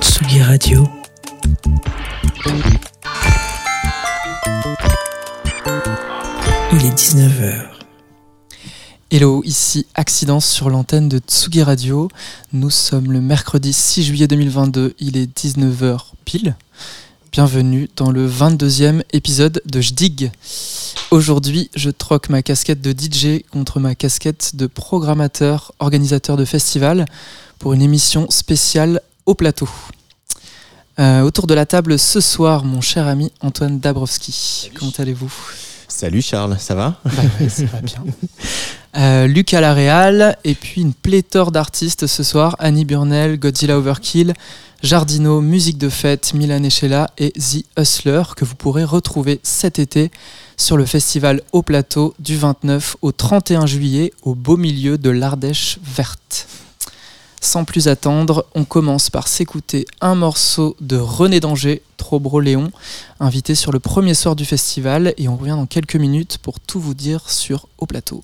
Tsugi Radio. Il est 19h. Hello, ici Accidence sur l'antenne de Tsugi Radio. Nous sommes le mercredi 6 juillet 2022, il est 19h pile. Bienvenue dans le 22e épisode de Jdig. Aujourd'hui, je troque ma casquette de DJ contre ma casquette de programmateur, organisateur de festival pour une émission spéciale au plateau. Euh, autour de la table ce soir, mon cher ami Antoine Dabrowski. Comment allez-vous? Salut Charles, ça va? Bah ouais, ça va bien. Euh, Luc à la Réal, et puis une pléthore d'artistes ce soir Annie Burnell, Godzilla Overkill, Jardino, Musique de Fête, Milan Echela et The Hustler, que vous pourrez retrouver cet été sur le festival Au Plateau du 29 au 31 juillet au beau milieu de l'Ardèche verte. Sans plus attendre, on commence par s'écouter un morceau de René Danger, Trobro Léon, invité sur le premier soir du festival, et on revient dans quelques minutes pour tout vous dire sur Au Plateau.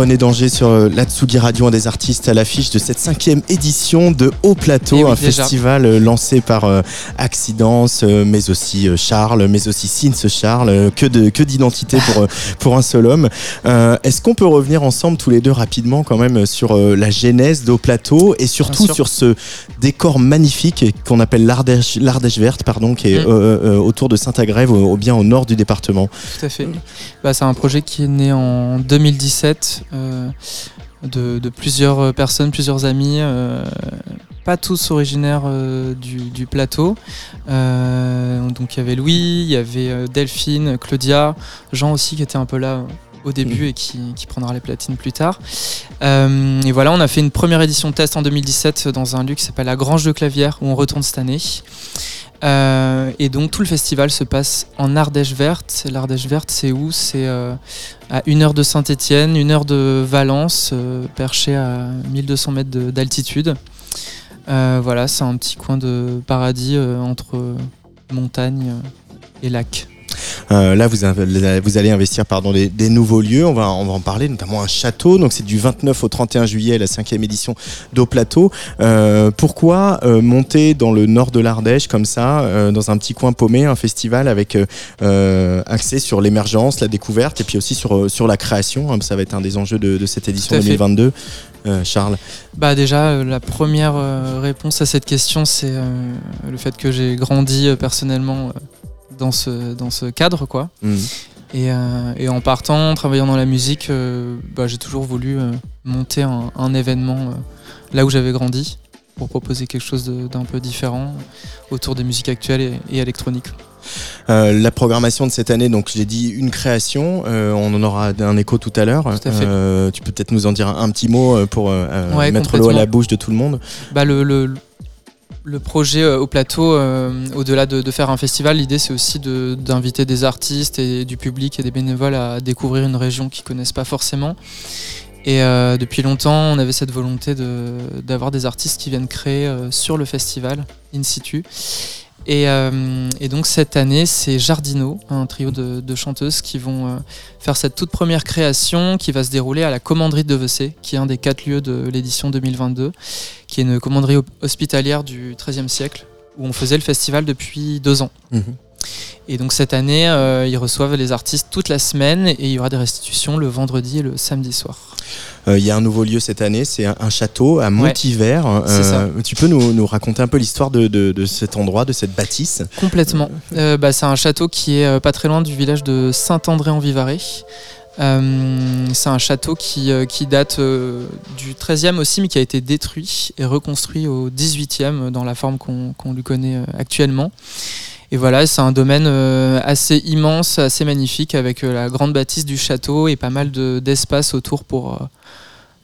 René Danger sur euh, la Tsugi Radio, des artistes à l'affiche de cette cinquième édition de Haut Plateau, Eh oui, un déjà. festival euh, lancé par euh, Accidence, euh, mais aussi euh, Charles, mais aussi Sins Charles, que de que d'identité pour pour un seul homme. Est-ce qu'on peut revenir ensemble tous les deux rapidement quand même sur la genèse d'Haut Plateau et surtout sur ce décor magnifique qu'on appelle l'Ardèche l'Ardèche verte, pardon, qui est Mm. autour de Saint-Agrève, au, au bien au nord du département. Tout à fait. Bah, c'est un projet qui est né en 2017 euh, de, de plusieurs euh, personnes, plusieurs amis, euh, pas tous originaires euh, du, du plateau. Euh, donc il y avait Louis, il y avait Delphine, Claudia, Jean aussi qui était un peu là au début et qui, qui prendra les platines plus tard. Et voilà, on a fait une première édition test en 2017 dans un lieu qui s'appelle la Grange de Clavière où on retourne cette année. Euh, et donc tout le festival se passe en Ardèche verte. L'Ardèche verte, c'est où? C'est euh, à une heure de Saint-Étienne, une heure de Valence, euh, perché à 1200 mètres de- d'altitude. Euh, voilà, c'est un petit coin de paradis entre montagne et lac. Euh, là, vous, avez- vous allez investir pardon, des, des nouveaux lieux. On va, on va en parler, notamment un château. Donc, c'est du 29 au 31 juillet, la cinquième édition d'Au Plateau. Euh, pourquoi euh, monter dans le nord de l'Ardèche comme ça, dans un petit coin paumé, un festival avec axé sur l'émergence, la découverte et puis aussi sur, sur la création hein, Ça va être un des enjeux de, de cette édition Tout à fait. 2022. Euh, Charles. Bah déjà, la première réponse à cette question, c'est le fait que j'ai grandi personnellement dans, ce, dans ce cadre, quoi. Mm. Et, euh, et en partant, en travaillant dans la musique, euh, bah, j'ai toujours voulu euh, monter un, un événement là où j'avais grandi pour proposer quelque chose d'un peu différent autour des musiques actuelles et, et électroniques. Euh, la programmation de cette année, donc j'ai dit une création, euh, on en aura un écho tout à l'heure. Euh, tu peux peut-être nous en dire un, un petit mot pour Ouais, mettre l'eau à la bouche de tout le monde. Bah, le, le, le projet euh, au plateau, euh, au-delà de, faire un festival, l'idée c'est aussi d'inviter des artistes et du public et des bénévoles à découvrir une région qu'ils connaissent pas forcément. Et euh, depuis longtemps, on avait cette volonté d'avoir des artistes qui viennent créer sur le festival, in situ. Et, euh, et donc cette année, c'est Jardino, un trio de, de chanteuses qui vont euh, faire cette toute première création qui va se dérouler à la commanderie de Devecé, qui est un des quatre lieux de l'édition 2022, qui est une commanderie hospitalière du XIIIe siècle, où on faisait le festival depuis deux ans. Et donc cette année, euh, ils reçoivent les artistes toute la semaine et il y aura des restitutions le vendredi et le samedi soir. Euh, Il y a un nouveau lieu cette année, c'est un, un château à Montivert. ça. tu peux nous, nous raconter un peu l'histoire de, de- de cet endroit, de cette bâtisse Complètement. Euh, bah, c'est un château qui est euh, pas très loin du village de Saint-André-en-Vivarais. Euh, c'est un château qui, euh, qui date euh, du 13e aussi, mais qui a été détruit et reconstruit au 18e dans la forme qu'on lui connaît euh, actuellement. Et voilà, c'est un domaine euh, assez immense, assez magnifique, avec euh, la grande bâtisse du château et pas mal de- d'espace autour pour...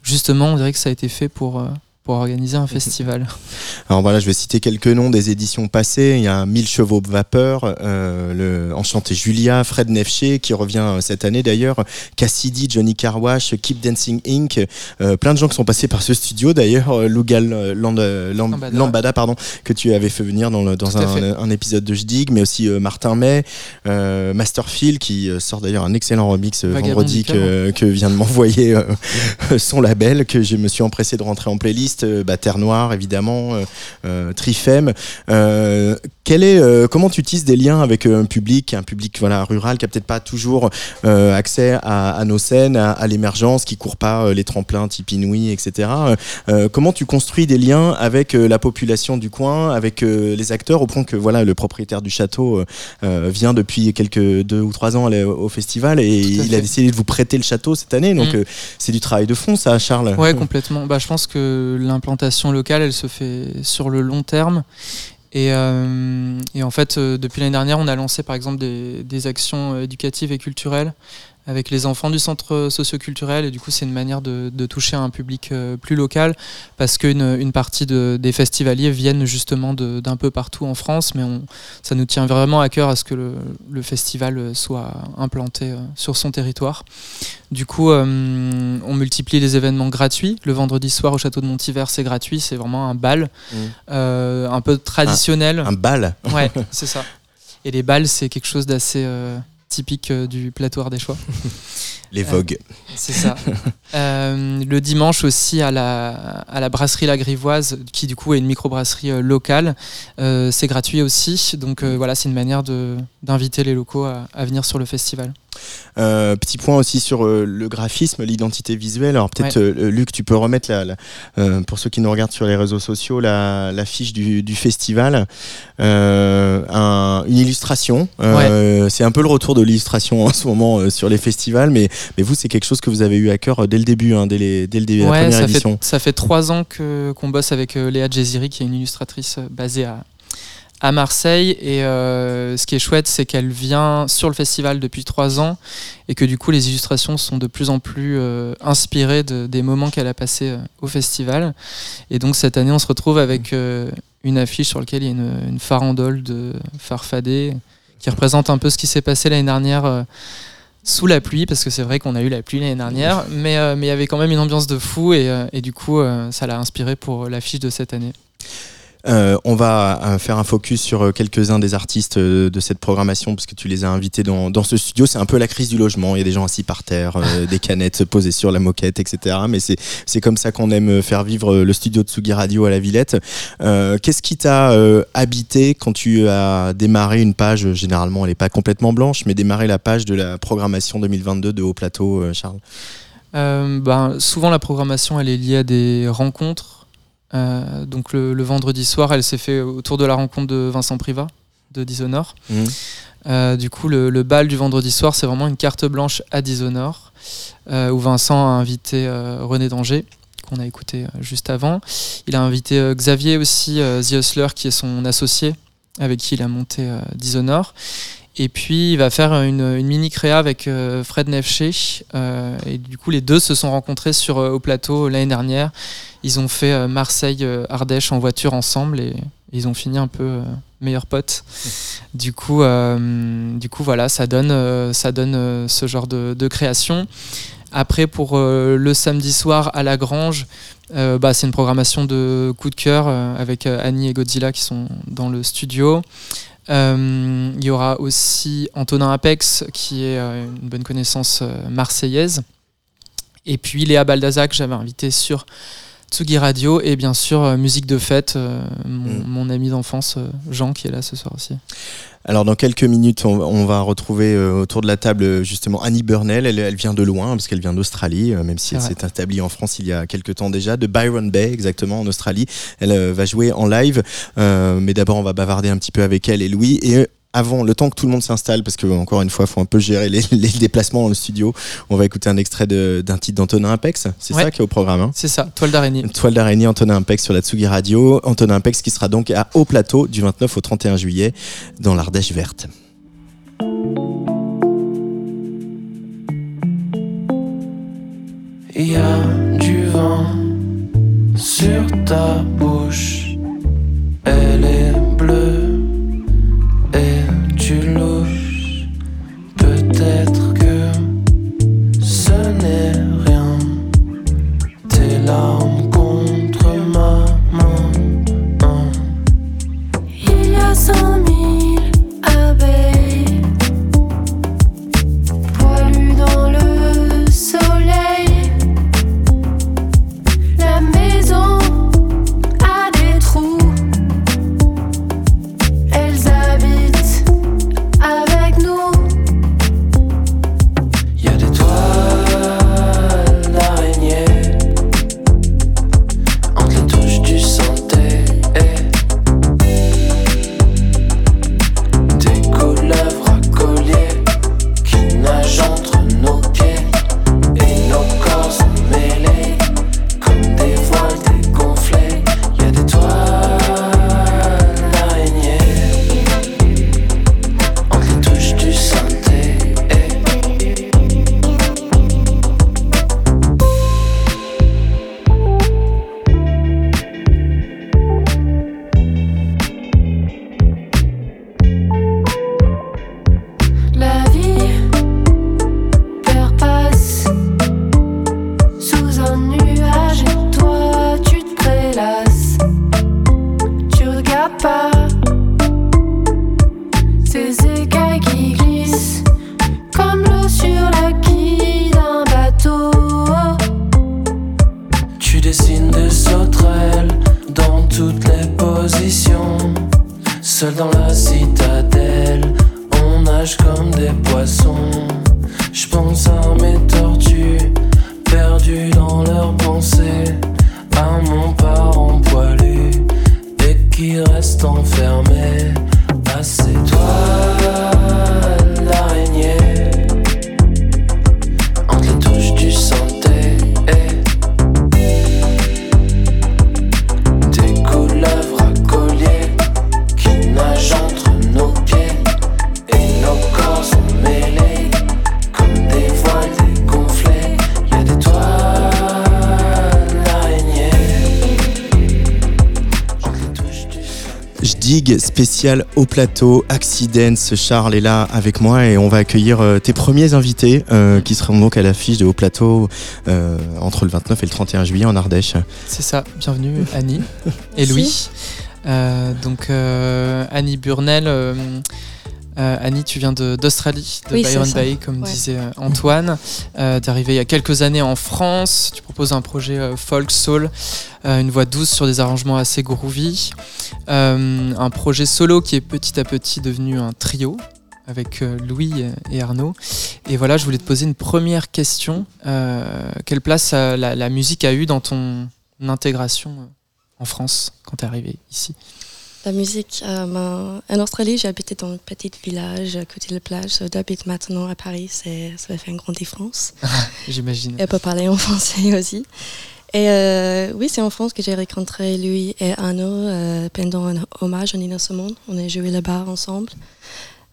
justement, on dirait que ça a été fait pour, euh, pour organiser un festival. Alors voilà, je vais citer quelques noms des éditions passées. Il y a 1000 chevaux de vapeur, euh, le Enchanté Julia, Fred Nefché qui revient euh, cette année d'ailleurs, Cassidy, Johnny Carwash, Keep Dancing Inc. Euh, plein de gens qui sont passés par ce studio d'ailleurs, Lugal Land- Lam- Lambada. Lambada, pardon, que tu avais fait venir dans, le- un, un épisode de Jdig, mais aussi euh, Martin May, Masterfield qui sort d'ailleurs un excellent remix vendredi que, que vient de m'envoyer son label que je me suis empressé de rentrer en playlist. Euh, bah, Terre Noire évidemment, euh, euh, Trifem. Quel est, euh, comment tu tisses des liens avec euh, un public, un public voilà rural qui a peut-être pas toujours euh, accès à, à nos scènes, à, à l'émergence, qui court pas euh, les tremplins type Inouï, etc. Euh, comment tu construis des liens avec euh, la population du coin, avec euh, les acteurs, au point que voilà le propriétaire du château vient depuis quelques deux ou trois ans au, festival et il a décidé de vous prêter le château cette année. Donc Mm. euh, c'est du travail de fond, ça, Charles. Ouais, complètement. Bah, je pense que l'implantation locale, elle se fait sur le long terme. Et, euh, et en fait, euh, depuis l'année dernière, on a lancé par exemple des, des actions euh, éducatives et culturelles avec les enfants du centre socioculturel. Et du coup, c'est une manière de, de toucher un public euh, plus local parce qu'une une partie de- des festivaliers viennent justement d'un peu partout en France. Mais on, ça nous tient vraiment à cœur à ce que le, le festival soit implanté euh, sur son territoire. Du coup, euh, on multiplie les événements gratuits. Le vendredi soir au château de Montivert, c'est gratuit. C'est vraiment un bal, Mm. euh, un peu traditionnel. Un bal. Ouais, c'est ça. Et les balles, c'est quelque chose d'assez euh, typique euh, du plateau ardéchois. Les vogues. C'est ça. Euh, le dimanche aussi à la, à la brasserie La Grivoise, qui du coup est une microbrasserie euh, locale. Euh, c'est gratuit aussi. Donc voilà, c'est une manière d'inviter les locaux à, à, venir sur le festival. petit point aussi sur le graphisme, l'identité visuelle. Alors peut-être Luc, tu peux remettre la, pour ceux qui nous regardent sur les réseaux sociaux la, fiche du, du festival, un, une illustration. C'est un peu le retour de l'illustration en ce moment sur les festivals, mais, mais vous c'est quelque chose que vous avez eu à cœur dès le début, hein, dès, les, dès, le début de la première ça édition. Fait, ça fait trois ans qu'on bosse avec euh, Léa Jeziri, qui est une illustratrice euh, basée à, à Marseille. Et euh, ce qui est chouette, c'est qu'elle vient sur le festival depuis trois ans et que du coup, les illustrations sont de plus en plus inspirées de, des moments qu'elle a passés au festival. Et donc cette année, on se retrouve avec une affiche sur laquelle il y a une, une farandole de farfadé qui représente un peu ce qui s'est passé l'année dernière sous la pluie, parce que c'est vrai qu'on a eu la pluie l'année dernière, mais euh, mais il y avait quand même une ambiance de fou et, euh, et du coup euh, ça l'a inspiré pour l'affiche de cette année. Euh, on va euh, faire un focus sur euh, quelques-uns des artistes de cette programmation parce que tu les as invités dans, dans ce studio. C'est un peu la crise du logement. Il y a des gens assis par terre, des canettes posées sur la moquette, etc. Mais c'est comme ça qu'on aime faire vivre le studio de Tsugi Radio à la Villette. Qu'est-ce qui t'a habité quand tu as démarré une page? Généralement, elle n'est pas complètement blanche, mais démarrer la page de la programmation 2022 de Haut Plateau, Charles ben, Souvent, la programmation, elle est liée à des rencontres euh, donc le, vendredi soir, elle s'est fait autour de la rencontre de Vincent Privat de Dishonor. Mmh. Euh, du coup, le, bal du vendredi soir, c'est vraiment une carte blanche à Dishonor, euh, où Vincent a invité René Danger, qu'on a écouté juste avant. Il a invité Xavier aussi, The Hustler, qui est son associé, avec qui il a monté Dishonor. Et puis il va faire une, mini créa avec Fred Nefché. et du coup, les deux se sont rencontrés sur, au plateau l'année dernière. Ils ont fait euh, Marseille-Ardèche en voiture ensemble et ils ont fini un peu euh, meilleurs potes. Du coup, euh, du coup, voilà, ça donne, ça donne ce genre de, création. Après, pour le samedi soir à la Grange, bah, c'est une programmation de coup de cœur avec Annie et Godzilla qui sont dans le studio. Il y aura aussi Antonin Apex, qui est une bonne connaissance marseillaise. Et puis Léa Baldazac, j'avais invité sur Tsugi Radio et bien sûr euh, musique de fête, euh, mm. mon, ami d'enfance euh, Jean qui est là ce soir aussi. Alors dans quelques minutes, on, va retrouver autour de la table justement Annie Burnell. Elle, vient de loin parce qu'elle vient d'Australie, même si elle s'est établie en France il y a quelques temps déjà, de Byron Bay exactement en Australie. Elle va jouer en live, mais d'abord on va bavarder un petit peu avec elle et Louis et avant, le temps que tout le monde s'installe, parce que encore une fois, il faut un peu gérer les, déplacements dans le studio, on va écouter un extrait d'un titre d'Antonin Impex. C'est ça qui est au programme. Hein c'est ça, Toile d'araignée. Toile d'araignée, Antonin Impex sur la Tsugi Radio. Antonin Impex qui sera donc à Haut Plateau du 29 au 31 juillet dans l'Ardèche verte. Il y a du vent sur ta bouche, elle est bleue. tu Tes spécial au plateau Accidents. Charles est là avec moi et on va accueillir euh, tes premiers invités euh, qui seront donc à l'affiche de Haut Plateau euh, entre le 29 et le 31 juillet en Ardèche. C'est ça, bienvenue Annie et Louis. Euh, donc euh, Annie Burnell, euh, euh, Annie tu viens d'Australie, de, Oui, Byron. Bay comme Ouais. disait Antoine. Euh, T'es arrivé il y a quelques années en France, tu proposes un projet euh, folk soul, euh, une voix douce sur des arrangements assez groovy. Euh, un projet solo qui est petit à petit devenu un trio avec euh, Louis et Arnaud. Et voilà, je voulais te poser une première question. Euh, quelle place euh, la, la musique a eu dans ton intégration euh, en France quand tu es arrivé ici? La musique, euh, ben, en Australie, j'habitais dans un petit village à côté de la plage. J'habite maintenant à Paris, ça fait une grande différence. J'imagine. Elle peut parler en français aussi. Et euh, oui, c'est en France que j'ai rencontré lui et Arnaud euh, pendant un hommage à Nina Simone. On a joué là-bas ensemble.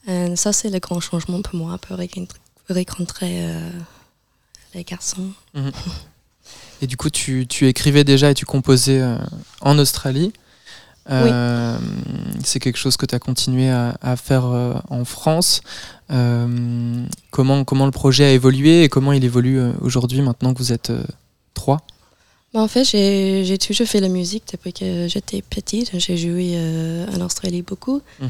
Et ça, c'est le grand changement pour moi, pour rencontrer, euh, les garçons. Et du coup, tu, tu écrivais déjà et tu composais euh, en Australie. Euh, C'est quelque chose que tu as continué à, à faire euh, en France. Euh, comment, comment le projet a évolué et comment il évolue euh, aujourd'hui maintenant que vous êtes euh, trois? En fait, j'ai toujours fait la musique depuis que j'étais petite. J'ai joué euh, en Australie beaucoup. Mhm.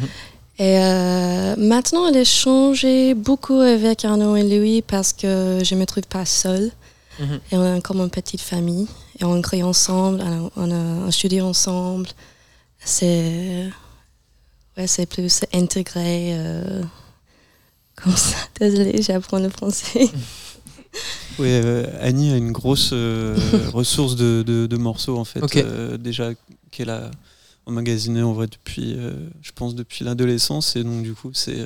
Et euh, maintenant, elle a changé beaucoup avec Arnaud et Louis parce que je me trouve pas seule. Mhm. Et on est comme une petite famille. Et on crée ensemble, on a, on a étudié ensemble. C'est ouais, c'est plus intégré. euh, comme ça. Désolée, j'apprends le français. Oui, euh, Annie a une grosse euh, ressource de, de- de morceaux en fait. Euh, déjà qu'elle a emmagasiné en vrai depuis, je pense depuis l'adolescence et donc du coup c'est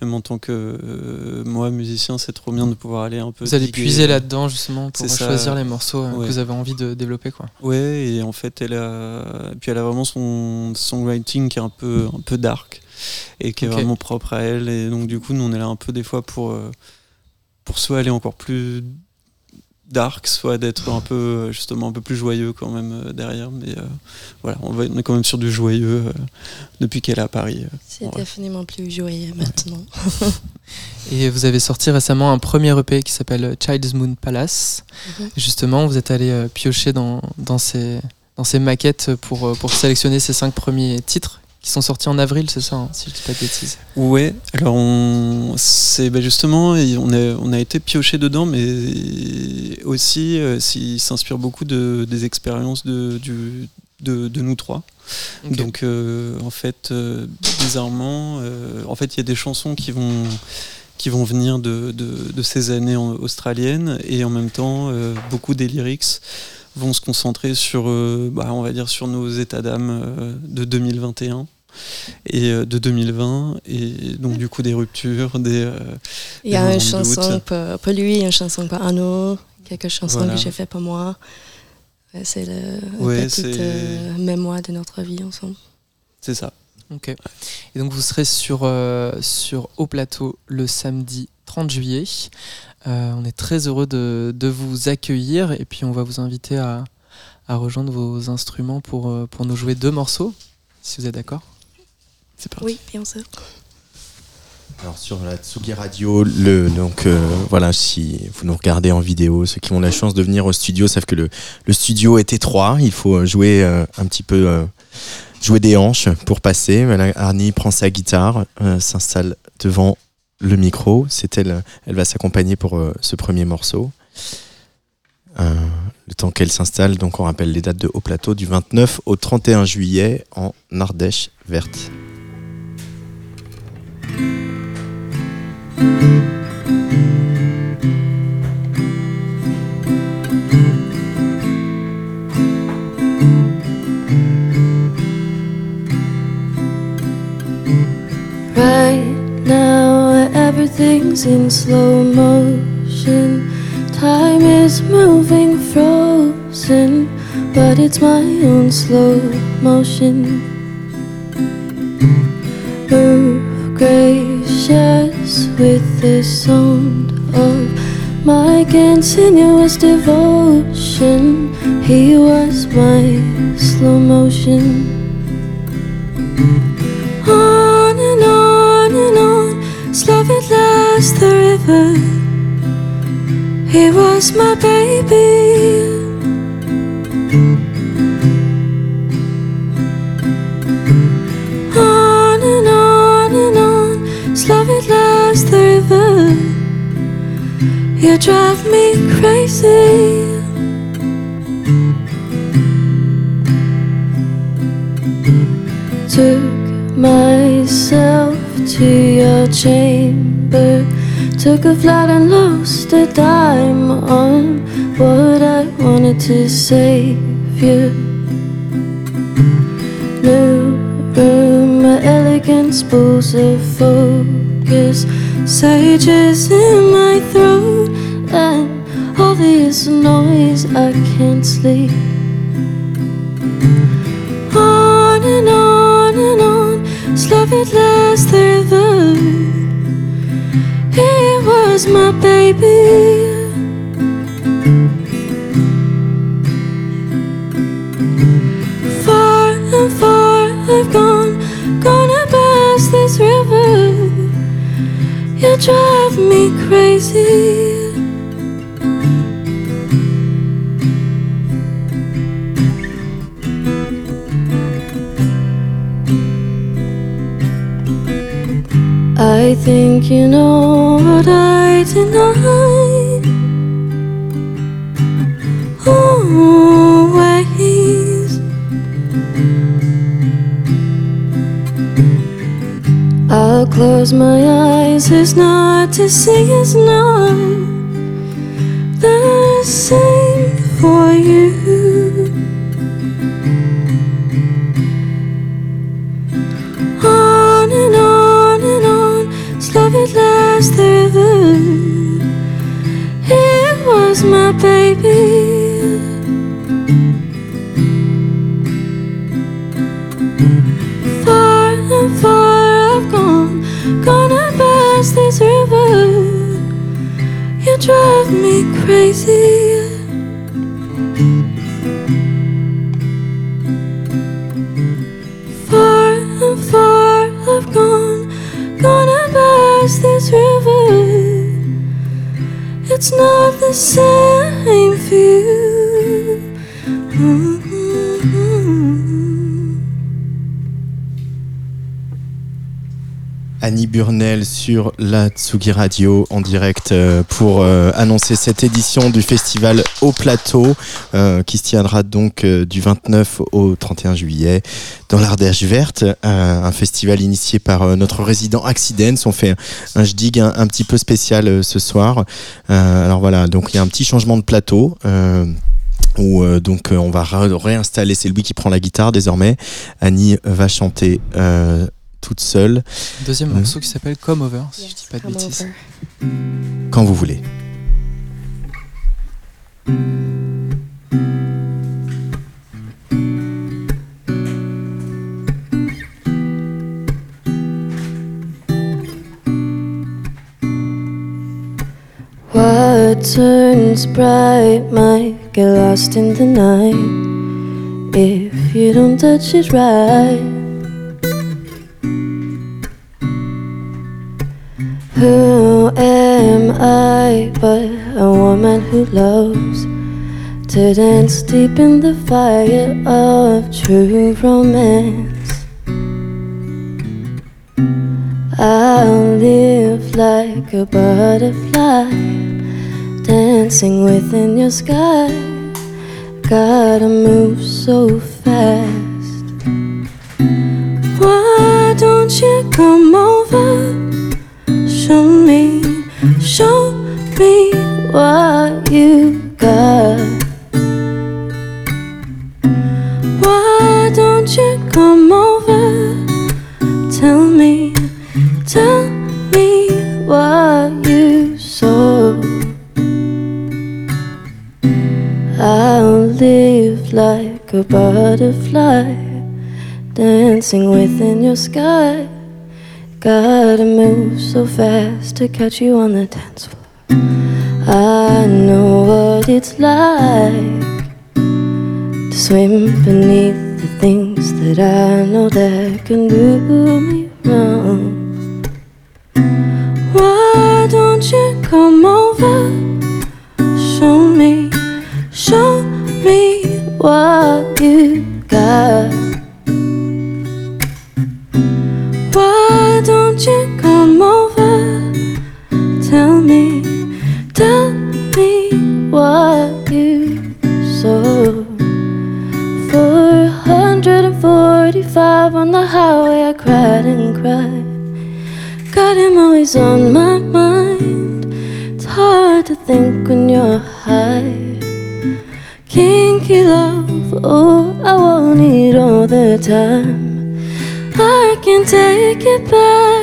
même en tant que moi musicien c'est trop bien de pouvoir aller un peu. Vous allez puiser là-dedans justement pour choisir les morceaux Ouais. que vous avez envie de développer. Quoi. Ouais, et en fait, elle a, puis elle a vraiment son songwriting qui est un peu, un peu dark et qui est vraiment propre à elle. Et donc, du coup, nous, on est là un peu des fois pour, pour soit aller encore plus dark, soit d'être un peu, justement, un peu plus joyeux quand même euh, derrière. Mais euh, voilà, on, va, on est quand même sur du joyeux euh, depuis qu'elle est à Paris. euh. C'est définitivement plus joyeux maintenant. Et vous avez sorti récemment un premier EP qui s'appelle Child's Moon Palace. Mhm. Justement, vous êtes allé euh, piocher dans, dans, ces, dans ces maquettes pour, pour sélectionner ces cinq premiers titres qui sont sortis en avril, c'est ça, hein, si je dis pas de bêtises. Ouais, alors on, c'est bah justement, on a, on a été pioché dedans, mais aussi, euh, s'il s'inspire beaucoup de, des expériences de, du, de, de nous trois. Donc, euh, en fait, euh, bizarrement, euh, en fait, il y a des chansons qui vont qui vont venir de, ces années en- australiennes et en même temps beaucoup des lyrics vont se concentrer sur euh, bah, on va dire sur nos états d'âme euh, de 2021 et euh, de 2020 et donc du coup des ruptures des euh, Il y a une chanson pour, pour lui, une chanson pour Arnaud, quelques chansons Voilà. que j'ai fait pour moi. C'est le Ouais, petite euh, mémoire de notre vie ensemble. c'est ça Ok. Et donc vous serez sur, euh, sur Haut Plateau le samedi 30 juillet. Euh, on est très heureux de, de vous accueillir et puis on va vous inviter à, à rejoindre vos instruments pour, euh, pour nous jouer deux morceaux, si vous êtes d'accord. c'est parti Oui, bien sûr. Alors sur la Tsugi Radio, le, donc euh, voilà, si vous nous regardez en vidéo, ceux qui ont la chance de venir au studio savent que le, le studio est étroit, il faut jouer euh, un petit peu, euh, jouer des hanches pour passer. Voilà, Arnie prend sa guitare, euh, s'installe devant le micro. C'est elle, elle va s'accompagner pour euh, ce premier morceau. Euh, le temps qu'elle s'installe, donc on rappelle les dates de Haut Plateau du 29 au 31 juillet en Ardèche verte. Everything's in slow motion. Time is moving frozen, but it's my own slow motion. Move gracious with the sound of my continuous devotion. He was my slow motion. And slow it last the river. He was my baby. On and on and on, slow it last the river. You drive me crazy. Took myself to your chamber. Took a flight and lost a dime on what I wanted to save you. New room, elegant spools of focus, sages in my throat, and all this noise I can't sleep. Slow it last river. He was my baby. Far and far I've gone, gonna this river. You drive me crazy. You know what I deny. Always. I'll close my eyes, it's not to see, it's not it the river. It was my baby. Far and far I've gone, gonna pass this river. You drive me crazy. It's not the same for you. Annie Burnell sur la Tsugi Radio en direct euh, pour euh, annoncer cette édition du festival au plateau euh, qui se tiendra donc du 29 au 31 juillet dans l'Ardèche verte, un festival initié par notre résident Accidents. On fait un, jdig un, un petit peu spécial ce soir. Alors voilà, donc il y a un petit changement de plateau. où donc on va ré- réinstaller, c'est lui qui prend la guitare désormais. Annie va chanter toute seule Deuxième Mhm. morceau qui s'appelle Come Over, si je dis pas de bêtises. over. quand vous voulez. What turns bright might get lost in the night if you don't touch it right. Who am I but a woman who loves to dance deep in the fire of true romance? I'll live like a butterfly, dancing within your sky. Gotta move so fast. Why don't you come over? Show me Show me what you got. Why don't you come over? Tell me, tell me what you saw. I'll live like a butterfly, dancing within your sky. Gotta move so fast to catch you on the dance floor. I know what it's like to swim beneath the things that I know that can do me wrong. Why don't you come over? Show me, show me what you got. I cried and cried. Got him always on my mind. It's hard to think when you're high. Kinky love, oh, I want it all the time. I can take it back,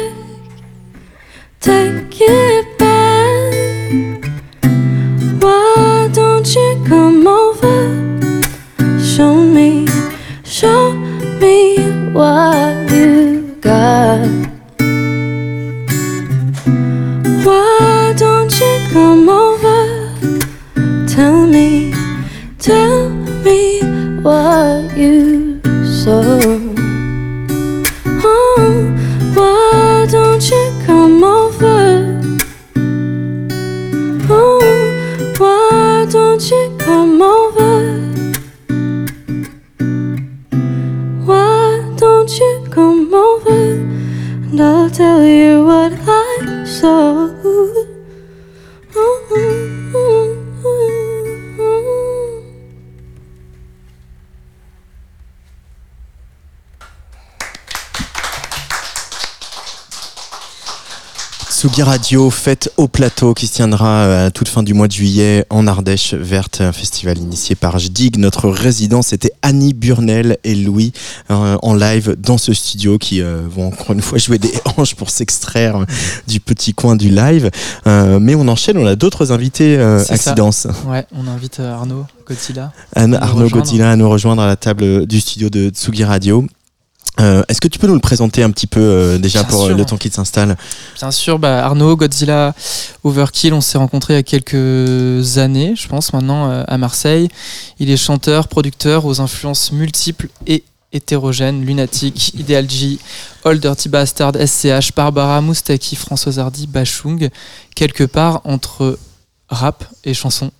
Radio, fête au plateau qui se tiendra euh, à toute fin du mois de juillet en Ardèche Verte, un festival initié par JDIG. Notre résident, c'était Annie Burnel et Louis euh, en live dans ce studio qui euh, vont encore une fois jouer des hanches pour s'extraire du petit coin du live. Euh, mais on enchaîne, on a d'autres invités. Accidence. Ouais, on invite Arnaud Godzilla. Arnaud. Godilla à nous rejoindre à la table du studio de Tsugi Radio. Euh, Est-ce que tu peux nous le présenter un petit peu euh, déjà Bien pour euh, sûr. le temps qu'il s'installe Bien sûr, bah, Arnaud, Godzilla, Overkill, on s'est rencontrés il y a quelques années, je pense maintenant, euh, à Marseille. Il est chanteur, producteur aux influences multiples et hétérogènes, Lunatic, Ideal G, All Dirty Bastard, SCH, Barbara, Moustaki, Françoise Hardy, Bachung, quelque part entre rap et chanson.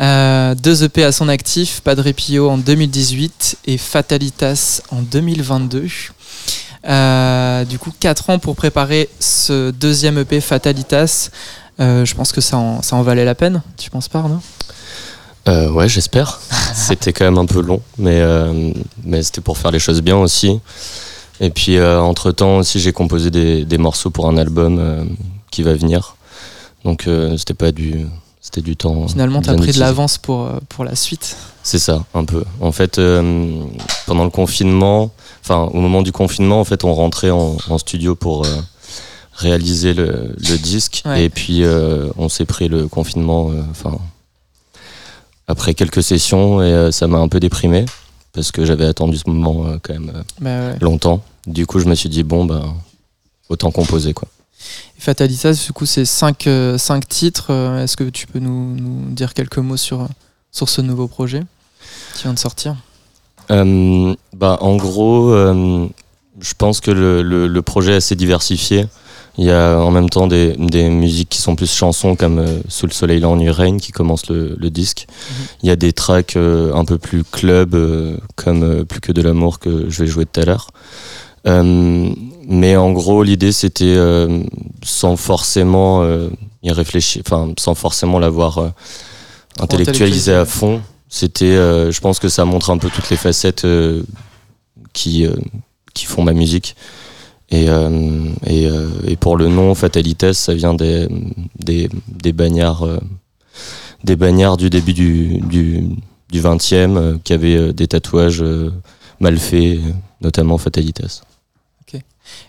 Euh, deux EP à son actif, Padre Pio en 2018 et Fatalitas en 2022. Euh, du coup, 4 ans pour préparer ce deuxième EP Fatalitas. Euh, je pense que ça en, ça en valait la peine, tu penses pas, Arnaud? Ouais, j'espère. c'était quand même un peu long, mais, mais c'était pour faire les choses bien aussi. Et puis, entre-temps aussi, j'ai composé des, des morceaux pour un album qui va venir. Donc, c'était pas du... C'était du temps. Finalement, tu as pris de l'avance pour, euh, pour la suite. C'est ça, un peu. En fait, euh, pendant le confinement, enfin, au moment du confinement, en fait, on rentrait en, en studio pour euh, réaliser le, le disque. Ouais. Et puis, euh, on s'est pris le confinement, enfin, après quelques sessions, et ça m'a un peu déprimé, parce que j'avais attendu ce moment quand même Bah ouais. longtemps. Du coup, je me suis dit, bon, ben, autant composer, quoi. Et Fatalitas, du coup, c'est 5 cinq titres. Euh, Est-ce que tu peux nous, nous dire quelques mots sur, sur ce nouveau projet qui vient de sortir? Euh, bah, en gros, euh, je pense que le, le- le projet est assez diversifié. Il y a en même temps des, des musiques qui sont plus chansons comme euh, Sous le soleil la nuit règne qui commence le, le disque. Il y a des tracks euh, un peu plus club euh, comme euh, Plus que de l'amour que je vais jouer tout à l'heure. Mais en gros, l'idée c'était euh, sans forcément euh, y réfléchir, enfin sans forcément l'avoir euh, intellectualisé à fond. C'était, euh, je pense que ça montre un peu toutes les facettes euh, qui euh, qui font ma musique. Et, euh, et, euh, et pour le nom Fatalites, ça vient des, des, des bagnards, euh, des bagnards du début du, du, du 20e euh, qui avaient des tatouages euh, mal faits, notamment Fatalites.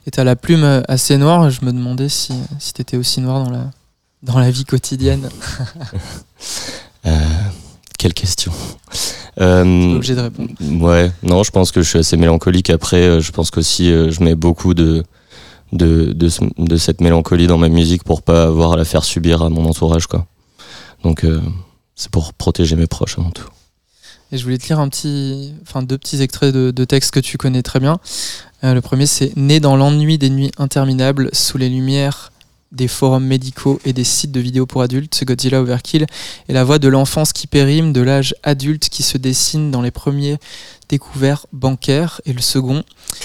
Et t'as la plume assez noire. Je me demandais si, si t'étais aussi noir dans la, dans la vie quotidienne. Euh, quelle question. Euh, obligé de répondre. Ouais, non, je pense que je suis assez mélancolique. Après, euh, je pense qu'aussi euh, je mets beaucoup de, de, de, ce- de cette mélancolie dans ma musique pour pas avoir à la faire subir à mon entourage, quoi. Donc, euh, c'est pour protéger mes proches avant tout. Et je voulais te lire un petit, enfin deux petits extraits de, textes que tu connais très bien. Euh, le premier, c'est Né dans l'ennui des nuits interminables, sous les lumières des forums médicaux et des sites de vidéos pour adultes, Godzilla Overkill est la voix de l'enfance qui périme, de l'âge adulte qui se dessine dans les premiers découverts bancaires, et le second,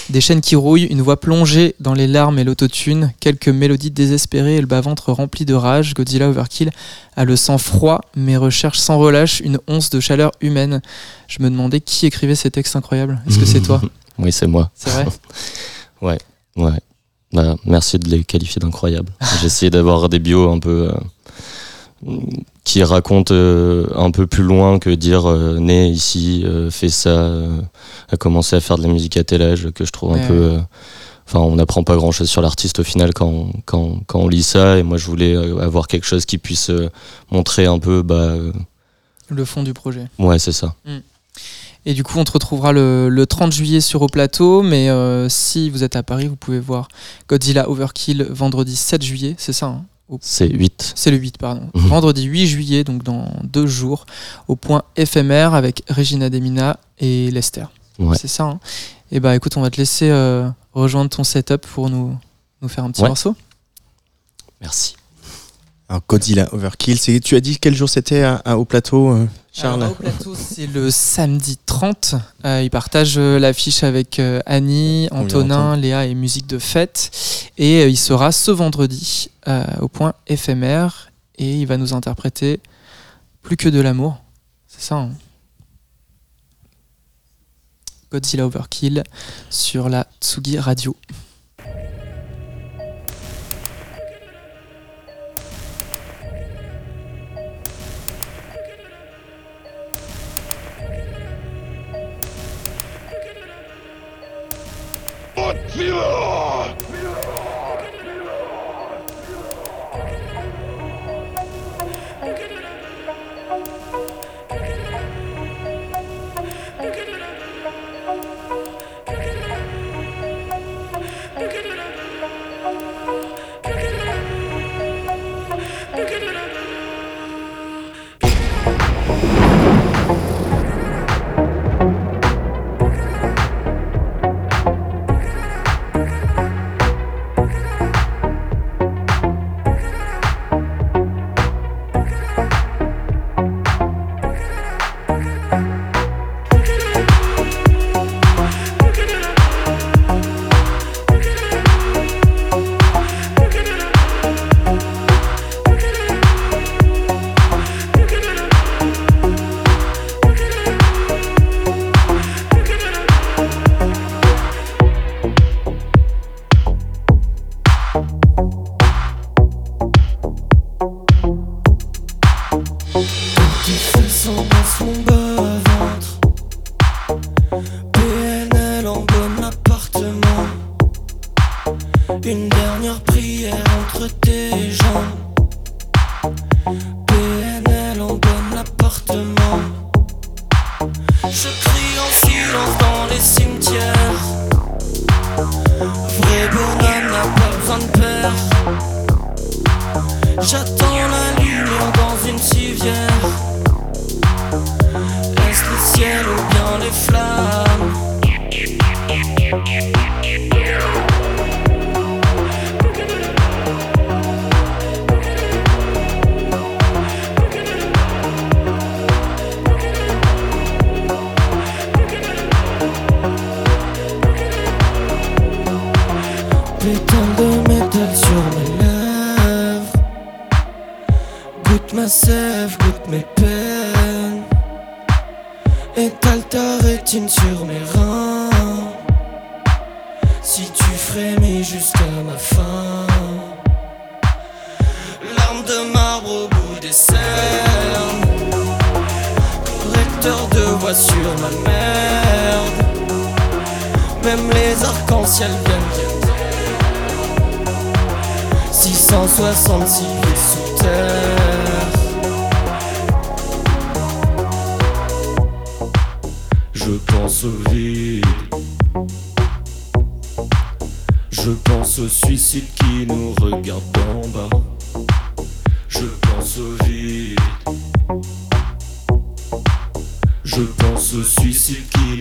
des chaînes qui rouillent, une voix plongée dans les larmes et l'autotune, quelques mélodies désespérées et le bas-ventre rempli de rage, Godzilla Overkill a le sang froid, mais recherche sans relâche une once de chaleur humaine. Je me demandais qui écrivait ces textes incroyables. Est-ce que c'est toi Oui, c'est moi. C'est vrai Ouais. Bah, merci de les qualifier d'incroyables. J'ai essayé d'avoir des bios un peu euh, qui racontent euh, un peu plus loin que dire euh, né ici, euh, fait ça, euh, a commencé à faire de la musique à tel âge que je trouve un Ouais, peu. euh, Enfin, on n'apprend pas grand chose sur l'artiste au final quand, on- quand, quand on lit ça. Et moi, je voulais avoir quelque chose qui puisse montrer un peu. Bah, Le fond du projet. ouais, c'est ça. Et du coup, on te retrouvera le, le 30 juillet sur Au Plateau, mais si vous êtes à Paris, vous pouvez voir Godzilla Overkill vendredi 7 juillet, c'est ça hein? Au- C'est 8. C'est le 8, pardon. Mhm. Vendredi 8 juillet, donc dans deux jours, au point éphémère avec Regina Demina et Lester. Ouais. C'est ça. Hein et bah écoute, on va te laisser euh, rejoindre ton setup pour nous, nous faire un petit Ouais. morceau. Merci. Alors, Godzilla Overkill, tu as dit quel jour c'était à- à- au plateau, euh, Charles Alors, au plateau, c'est le samedi 30. Euh, il partage euh, l'affiche avec euh, Annie, Antonin. Léa et Musique de Fête. Et euh, il sera ce vendredi au point éphémère. Et il va nous interpréter Plus que de l'amour. C'est ça. hein Godzilla Overkill sur la Tsugi Radio. Qui J'attends la lumière dans une civière. Est-ce le ciel ou bien les flammes? Sève, goûte mes peines Étale ta rétine sur mes reins? Si tu frémis jusqu'à ma fin. Larmes de marbre au bout des cernes. Correcteur de voix sur ma merde. Même les arcs-en-ciel viennent. 666 pieds sous terre. Pense au vide. Je pense au suicide qui nous regarde d'en bas. Je pense au vide. Je pense au suicide qui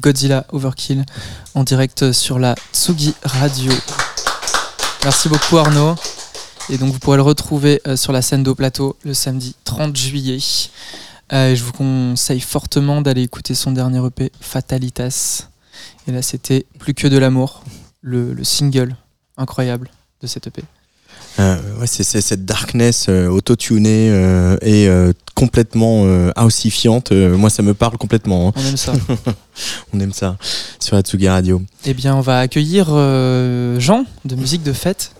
Godzilla Overkill en direct sur la Tsugi Radio. Merci beaucoup Arnaud. Et donc vous pourrez le retrouver euh, sur la scène d'Au Plateau le samedi 30 juillet. Euh, je vous conseille fortement d'aller écouter son dernier EP Fatalitas. Et là c'était Plus que de l'amour, le, le single incroyable de cet EP. Euh, ouais, c'est cette darkness autotunée et complètement euh, housifiante. Euh, moi, ça me parle complètement. hein. On aime ça. On aime ça sur Atsugi Radio. Eh bien on va accueillir euh, Jean de Musique de Fête.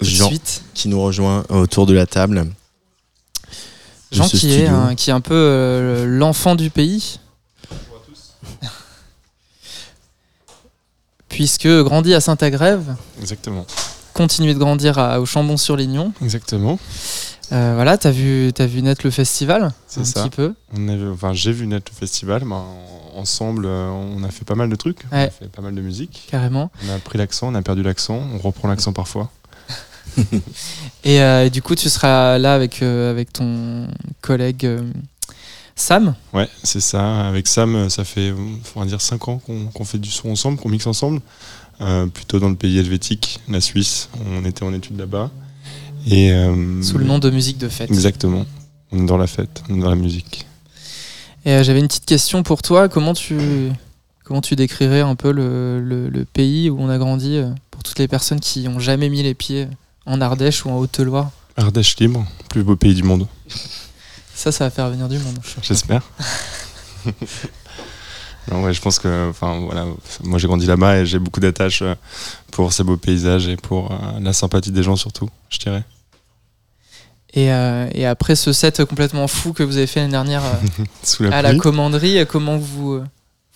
Jean suite. qui nous rejoint autour de la table. de Jean qui est, un, qui est un peu euh, l'enfant du pays. Puisque grandi à Saint-Agrève, Exactement. continué de grandir à- au Chambon-sur-Lignon. Exactement. Euh, voilà, t'as vu, t'as vu naître le festival C'est un ça. petit peu. On a enfin, j'ai vu naître le festival. mais ensemble, euh, on a fait pas mal de trucs. On a fait pas mal de musique. Carrément. On a pris l'accent, on a perdu l'accent. On reprend l'accent parfois. Et, euh, et du coup, tu seras là avec, euh, avec ton collègue Sam. Ouais, c'est ça. Avec Sam, ça fait, va dire, 5 ans qu'on fait du son ensemble, qu'on mixe ensemble. Plutôt dans le pays helvétique, la Suisse. On était en études là-bas. Et, euh, Sous le nom de musique de fête. Exactement. On est dans la fête, on est dans la musique. Et euh, j'avais une petite question pour toi. Comment tu, comment tu décrirais un peu le, le- le pays où on a grandi euh, pour toutes les personnes qui ont jamais mis les pieds en Ardèche ou en Haute-Loire? Ardèche libre, plus beau pays du monde, Ça, ça va faire venir du monde. j'espère. non, ouais, je pense que, enfin, voilà, moi j'ai grandi là-bas et j'ai beaucoup d'attaches pour ces beaux paysages et pour euh, la sympathie des gens surtout, je dirais. Et, euh, et après ce set complètement fou que vous avez fait l'année dernière euh, Sous la à la commanderie, euh, comment vous,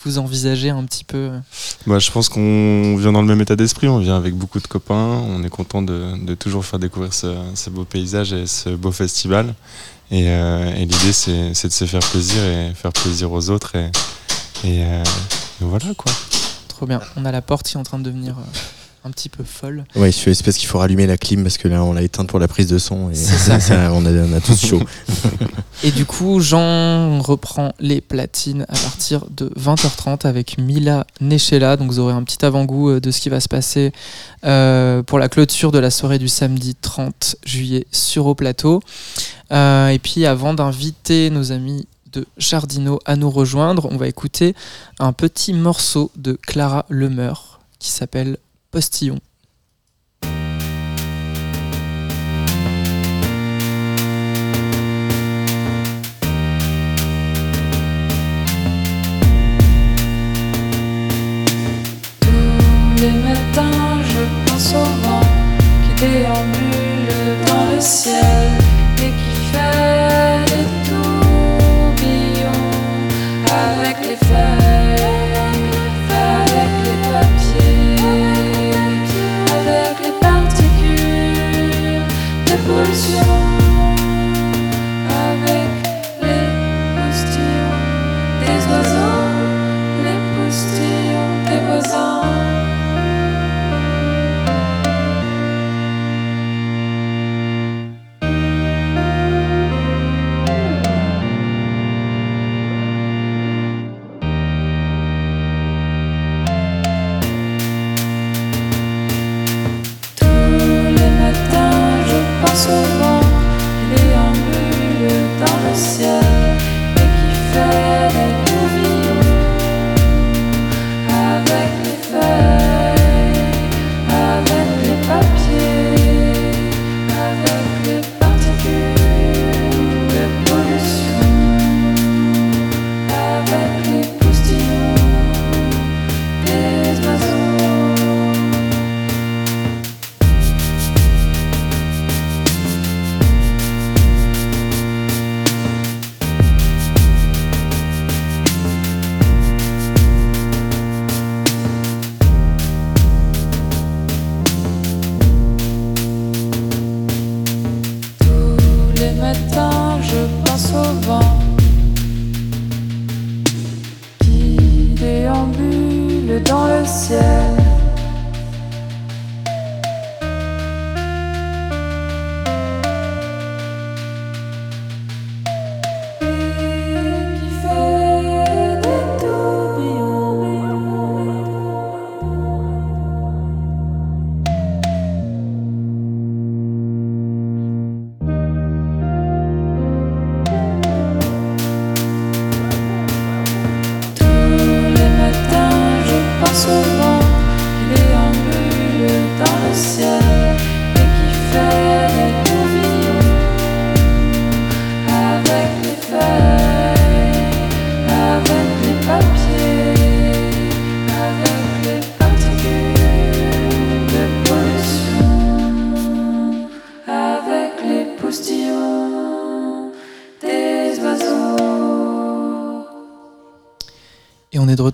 vous envisagez un petit peu Bah, je pense qu'on vient dans le même état d'esprit, on vient avec beaucoup de copains, on est content de, de toujours faire découvrir ce, ce beau paysage et ce beau festival. Et, euh, et l'idée, c'est de se faire plaisir et faire plaisir aux autres. Et, et, euh, et voilà quoi. Trop bien. On a la porte qui est en train de devenir un petit peu folle. Ouais, c'est parce qu'il faut rallumer la clim parce que là on l'a éteinte pour la prise de son et ça. on, a, on a tous chaud. Et du coup, Jean reprend les platines à partir de 20h30 avec Mila Nechela. Donc vous aurez un petit avant-goût euh, de ce qui va se passer euh, pour la clôture de la soirée du samedi 30 juillet sur au plateau. Euh, et puis avant d'inviter nos amis de Jardino à nous rejoindre, on va écouter un petit morceau de Clara Lemeur qui s'appelle Postillon. Tous les matins, je pense au vent qui déambule dans le ciel des pollutions,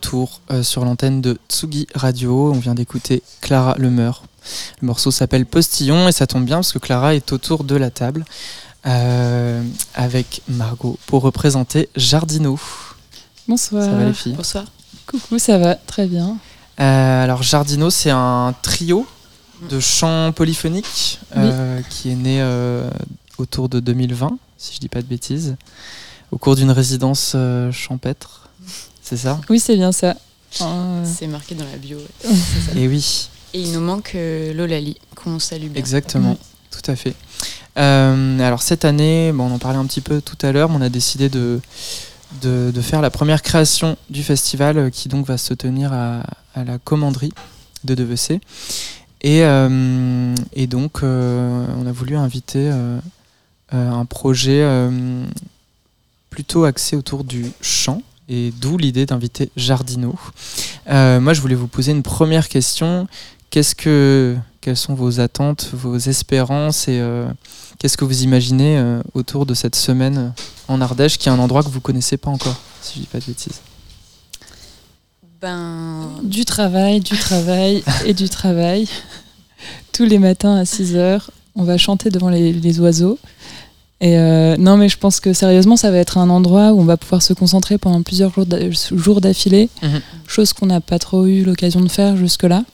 retour euh, sur l'antenne de Tsugi Radio. On vient d'écouter Clara Lemeur. Le morceau s'appelle Postillon et ça tombe bien parce que Clara est autour de la table euh, avec Margot pour représenter Jardino. Bonsoir. Ça va les filles Bonsoir. Coucou, ça va très bien. Euh, Alors Jardino, c'est un trio de chants polyphoniques euh, qui est né euh, autour de 2020, si je dis pas de bêtises, au cours d'une résidence euh, champêtre. C'est ça Oui, c'est bien ça. Euh, C'est marqué dans la bio. ouais. c'est ça. Et oui. Et il nous manque euh, Lolali, qu'on salue bien. Exactement, tout à fait. Euh, alors cette année, bon, on en parlait un petit peu tout à l'heure, mais on a décidé de, de, de faire la première création du festival qui donc va se tenir à, à la commanderie de DVC. Et, euh, et donc, euh, on a voulu inviter un projet euh, plutôt axé autour du chant, et d'où l'idée d'inviter Jardino. Euh, moi, je voulais vous poser une première question. Qu'est-ce que, quelles sont vos attentes, vos espérances et euh, qu'est-ce que vous imaginez euh, autour de cette semaine en Ardèche, qui est un endroit que vous connaissez pas encore, si je dis pas de bêtises? Ben, Du travail, du travail et du travail. Tous les matins à 6 heures, on va chanter devant les, les oiseaux. Et euh, non, mais je pense que sérieusement, ça va être un endroit où on va pouvoir se concentrer pendant plusieurs jours d'a- jours d'affilée, Mhm. chose qu'on n'a pas trop eu l'occasion de faire jusque-là.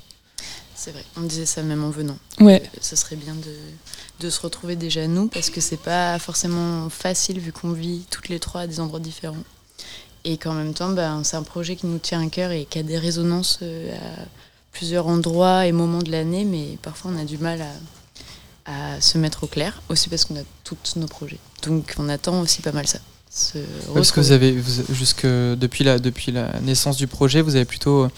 c'est vrai, on disait ça même en venant. Ouais. Euh, Ce serait bien de, de se retrouver déjà nous, parce que c'est pas forcément facile vu qu'on vit toutes les trois à des endroits différents. Et qu'en même temps, ben, c'est un projet qui nous tient à cœur et qui a des résonances euh, à plusieurs endroits et moments de l'année, mais parfois on a du mal à, à se mettre au clair, aussi parce qu'on a tous nos projets. Donc on attend aussi pas mal ça. Parce que vous avez, vous- jusque depuis la, depuis la naissance du projet, vous avez plutôt euh,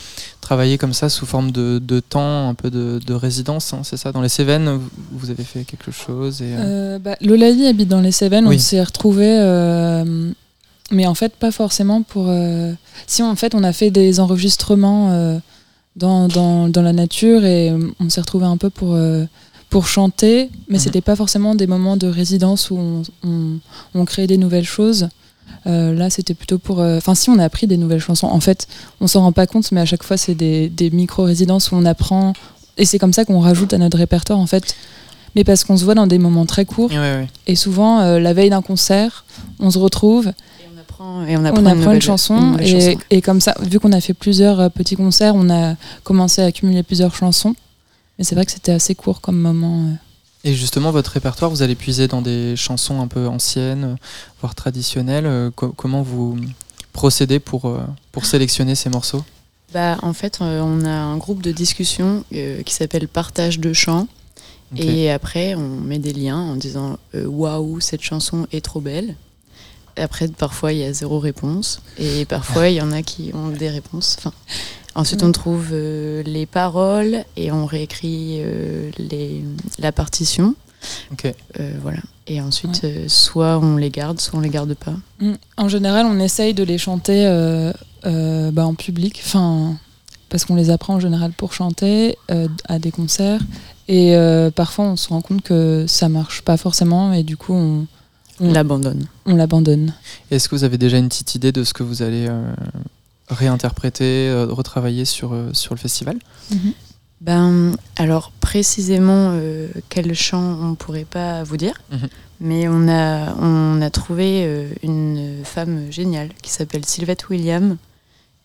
travaillé comme ça sous forme de, de temps, un peu de, de résidence, hein, c'est ça Dans les Cévennes, vous, avez fait quelque chose et, euh, Euh, bah, Lolaï habite dans les Cévennes, Oui. on s'est retrouvés, euh, mais en fait pas forcément pour. euh, Si en fait on a fait des enregistrements euh, dans, dans, dans la nature et on s'est retrouvés un peu pour euh, pour chanter, mais Mhm. c'était pas forcément des moments de résidence où on, on, on créait des nouvelles choses. Euh, là, c'était plutôt pour. euh, Enfin, si on a appris des nouvelles chansons, en fait, on s'en rend pas compte, mais à chaque fois, c'est des, des micro-résidences où on apprend. Et c'est comme ça qu'on rajoute à notre répertoire, en fait. Mais parce qu'on se voit dans des moments très courts. Ouais, ouais. Et souvent, euh, la veille d'un concert, on se retrouve, Et on apprend, et on on apprend, apprend une, nouvelle- chanson. une et, chanson. et comme ça, vu qu'on a fait plusieurs petits concerts, on a commencé à accumuler plusieurs chansons. Mais c'est vrai que c'était assez court comme moment. euh. Et justement, votre répertoire, vous allez puiser dans des chansons un peu anciennes, euh, voire traditionnelles. euh, co- comment vous procédez pour, euh, pour sélectionner ces morceaux? Bah, en fait, on a un groupe de discussion qui s'appelle Partage de chants. Et après, on met des liens en disant Waouh, cette chanson est trop belle. Après, parfois, il y a zéro réponse. Et parfois, il y en a qui ont des réponses. Enfin, ensuite, Mm. on trouve euh, les paroles et on réécrit euh, les, la partition. Ok. Euh, voilà. Et ensuite, euh, soit on les garde, soit on les garde pas. Mm. En général, on essaye de les chanter euh, euh, bah, en public, enfin, parce qu'on les apprend en général pour chanter euh, à des concerts. Et euh, parfois, on se rend compte que ça marche pas forcément, et du coup, on, On Mm. l'abandonne. on l'abandonne. Est-ce que vous avez déjà une petite idée de ce que vous allez euh, réinterpréter, euh, retravailler sur, euh, sur le festival Ben, alors précisément euh, quel chant on pourrait pas vous dire, Mhm. mais on a, on a trouvé euh, une femme géniale qui s'appelle Sylvette William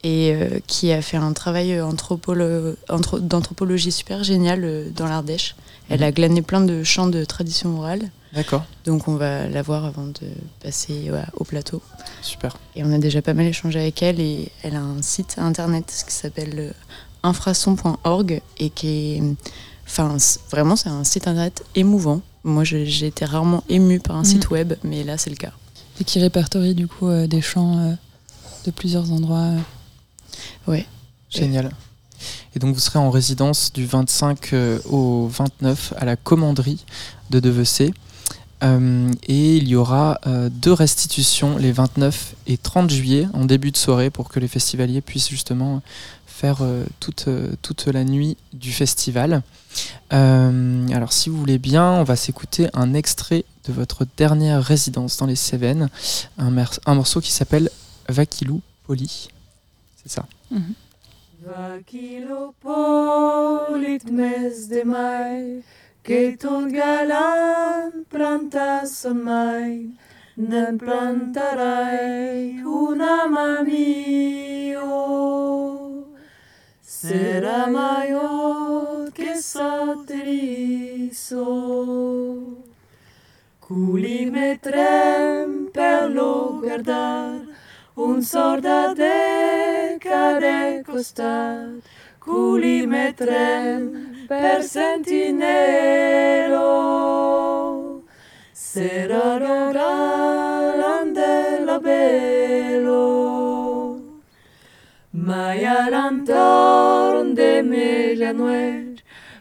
et euh, qui a fait un travail anthropolo- anthro- d'anthropologie super génial dans l'Ardèche. Elle Mhm. a glané plein de chants de tradition orale, D'accord, donc on va la voir avant de passer ouais, au plateau. super. Et on a déjà pas mal échangé avec elle et elle a un site internet qui s'appelle euh, infrason.org et qui est. Enfin, vraiment, c'est un site internet émouvant. Moi, j'ai été rarement émue par un Mhm. site web, mais là, c'est le cas. Et qui répertorie du coup euh, des chants euh, de plusieurs endroits. euh. Génial. Et donc vous serez en résidence du 25 euh, au 29 à la commanderie de Devecé. Euh, et il y aura euh, deux restitutions les 29 et 30 juillet en début de soirée pour que les festivaliers puissent justement faire euh, toute, euh, toute la nuit du festival. Euh, alors si vous voulez bien, on va s'écouter un extrait de votre dernière résidence dans les Cévennes, un, morceau qui s'appelle Vakilou Poli. C'est ça. De mai, que tot galant plantas mai nen plantarai una mamio será maior que satriso culi metrem per lo guardar un sorda de cade costat culi metrem per sentinello sera grande la bello mai all'antorno de mille nuer.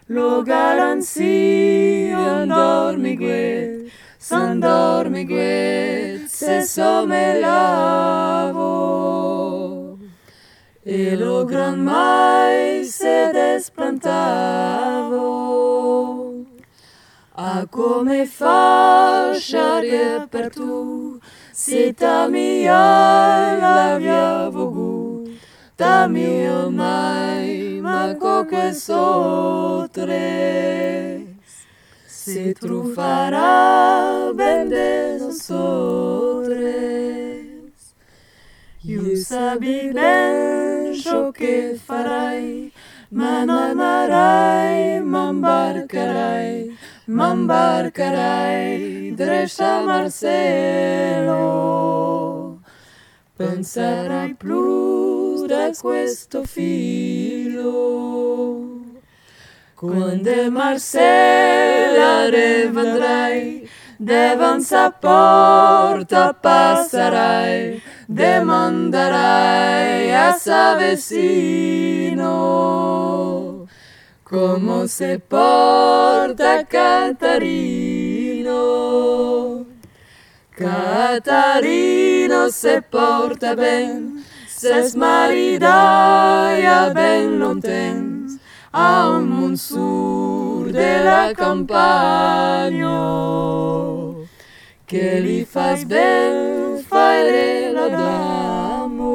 Lo garanzia dormiguet san dormiguet se somelavo E lo gran mai se desplantavo. A come fa sciare per tu, se ta mia l'avia vogut, ta mia mai, ma coque sotres. Se trufarà ben de nosotres. Io sabi ben ciò che farai, ma non amarai, m'embarcarai, m'embarcarai dret a Marcello. Penserai plus da questo filo. Quando Marcella rivendrai, davanti sa porta passerai, demanderai a vecino come se porta Catarino. Catarino se porta ben, se smaridai ben lontens, a un monsur de la campagna, che li fas ben fare la damo.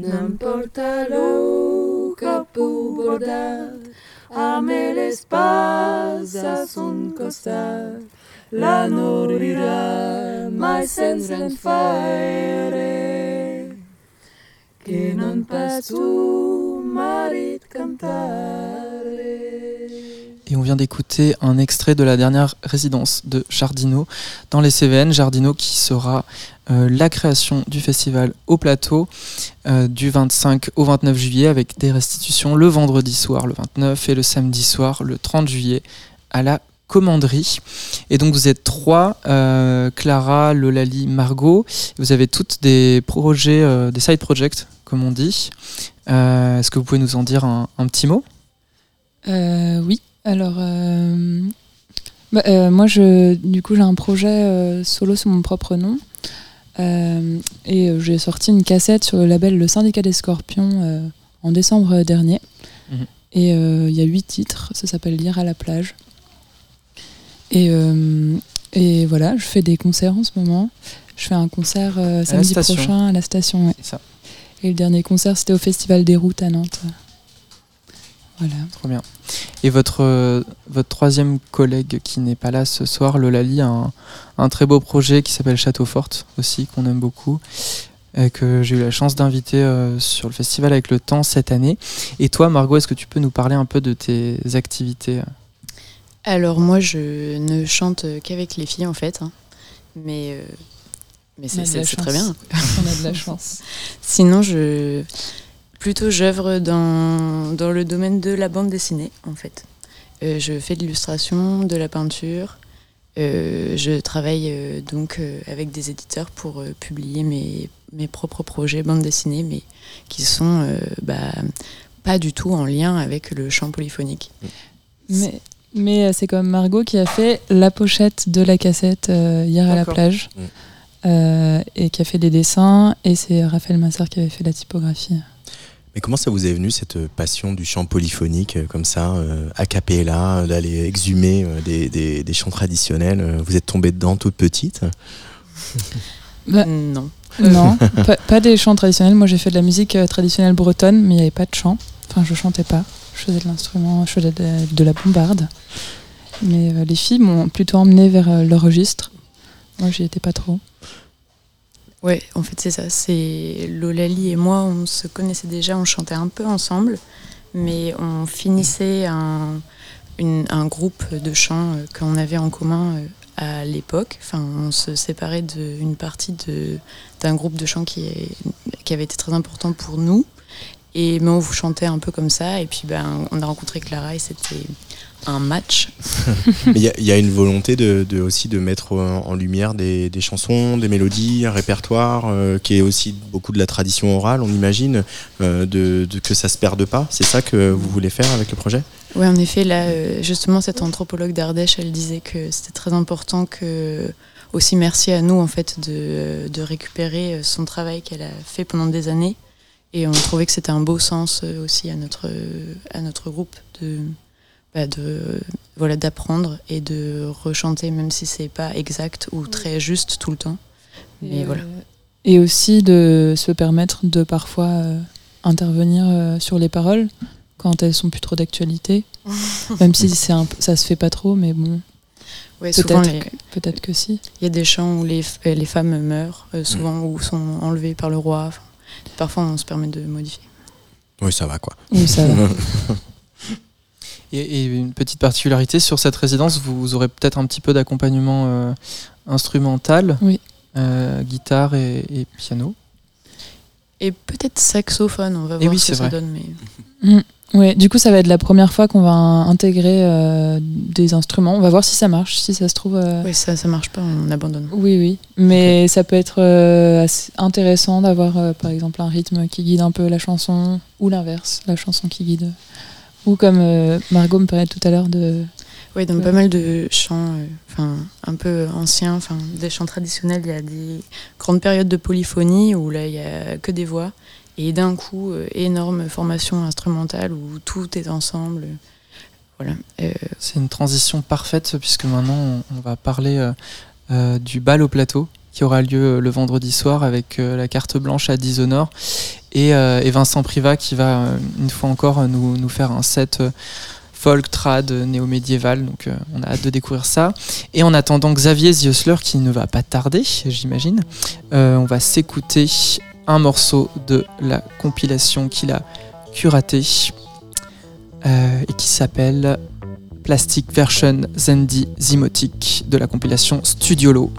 N'importa lo capo bordat, a me l'espas a son costat, la norirà mai senza fare, che non pas tu marit cantare. On vient d'écouter un extrait de la dernière résidence de Jardino dans les Cévennes. Jardino qui sera euh, la création du festival au plateau euh, du 25 au 29 juillet avec des restitutions le vendredi soir le 29 et le samedi soir le 30 juillet à la commanderie. Et donc vous êtes trois, euh, Clara, Lolali, Margot. Vous avez toutes des projets, des side projects comme on dit. Est-ce que vous pouvez nous en dire un, petit mot? Oui, alors euh, bah, euh, moi je du coup j'ai un projet euh, solo sous mon propre nom et j'ai sorti une cassette sur le label Le Syndicat des Scorpions en décembre dernier. Mhm. Et il y a huit titres, ça s'appelle Lire à la plage. Et, et voilà, je fais des concerts en ce moment. Je fais un concert samedi prochain à la station. ouais. C'est ça. Et le dernier concert c'était au Festival des Routes à Nantes. Voilà. Trop bien. Et votre, euh, votre troisième collègue qui n'est pas là ce soir, Lolali, a un, un très beau projet qui s'appelle Château Forte aussi, qu'on aime beaucoup, et que j'ai eu la chance d'inviter euh, sur le festival avec le temps cette année. Et toi, Margot, est-ce que tu peux nous parler un peu de tes activités Alors moi, je ne chante qu'avec les filles en fait, hein. mais euh, mais On c'est très bien. On a de la chance. Sinon, je plutôt j'œuvre dans dans le domaine de la bande dessinée en fait. Euh, je fais de l'illustration, de la peinture. Euh, je travaille euh, donc euh, avec des éditeurs pour euh, publier mes, mes propres projets bande dessinée, mais qui sont euh, bah, pas du tout en lien avec le chant polyphonique. Mais, mais euh, c'est comme Margot qui a fait la pochette de la cassette euh, hier à la plage. Mm. Euh, et qui a fait des dessins. Et c'est Raphaël Massard qui avait fait la typographie. Mais comment ça vous est venu cette passion du chant polyphonique euh, comme ça, euh, a cappella, d'aller exhumer euh, des, des- des chants traditionnels euh, Vous êtes tombée dedans toute petite? Bah, Non. Non, pas, pas des chants traditionnels. Moi, j'ai fait de la musique euh, traditionnelle bretonne, mais il n'y avait pas de chant. Enfin, je chantais pas. Je faisais de l'instrument, je faisais de, de la bombarde. Mais euh, les filles m'ont plutôt emmené vers euh, leur registre. Moi, j'y étais pas trop. Ouais, en fait, c'est ça. C'est Lolali et moi, on se connaissait déjà, on chantait un peu ensemble, mais on finissait un, groupe de chants euh, qu'on avait en commun euh, à l'époque. Enfin, on se séparait d'une partie d'un groupe de chants qui avait été très important pour nous. Et mais on vous chantait un peu comme ça. Et puis ben, on a rencontré Clara et c'était un match. Il y, a- il y a une volonté de, de- aussi de mettre en, lumière des, des chansons, des mélodies, un répertoire euh, qui est aussi beaucoup de la tradition orale, on imagine, euh, de, de- que ça se perde pas. C'est ça que vous voulez faire avec le projet? Oui, en effet, là, euh, justement, cette anthropologue d'Ardèche, elle disait que c'était très important que, aussi merci à nous, en fait, de, de récupérer son travail qu'elle a fait pendant des années. Et on trouvait que c'était un beau sens euh, aussi à notre, euh, à notre groupe de, bah, de, voilà, d'apprendre et de rechanter, même si c'est pas exact ou très juste tout le temps. Mais Et, voilà. euh, Et aussi de se permettre de parfois euh, intervenir euh, sur les paroles quand elles sont plus trop d'actualité. Même si c'est ça se fait pas trop, mais bon. Ouais, souvent, peut-être les- que, peut-être que si. Il y a des chants où les, euh, les femmes meurent, euh, souvent ou sont enlevées par le roi. Enfin, parfois, on se permet de modifier. Oui, ça va quoi. Oui, ça va. Et, et une petite particularité sur cette résidence, vous aurez peut-être un petit peu d'accompagnement euh, instrumental, Oui. euh, guitare et, et piano. Et peut-être saxophone, on va Et voir oui, ce que ça donne. Mais... Ouais, du coup, ça va être la première fois qu'on va intégrer euh, des instruments. On va voir si ça marche, si ça se trouve. euh, Oui, ça, ça marche pas, on abandonne. Oui, oui. Mais ça peut être euh, assez intéressant d'avoir, euh, par exemple, un rythme qui guide un peu la chanson, ou l'inverse, la chanson qui guide. Ou comme Margot me parlait tout à l'heure de. Oui, dans Ouais. pas mal de chants enfin, un peu anciens, enfin, des chants traditionnels, il y a des grandes périodes de polyphonie où là, il y a que des voix. Et d'un coup, euh, énorme formation instrumentale où tout est ensemble. Voilà. Euh, C'est une transition parfaite puisque maintenant on, va parler euh, du bal au plateau qui aura lieu le vendredi soir avec la carte blanche à Dishonour et, Vincent Privat qui va une fois encore nous, faire un set folk, trad, néo-médiéval. Donc on a hâte de découvrir ça. Et en attendant Xavier Ziosler qui ne va pas tarder, j'imagine, on va s'écouter un morceau de la compilation qu'il a curatée euh, et qui s'appelle Plastic Version Zendi Zymotic de la compilation Studiolo.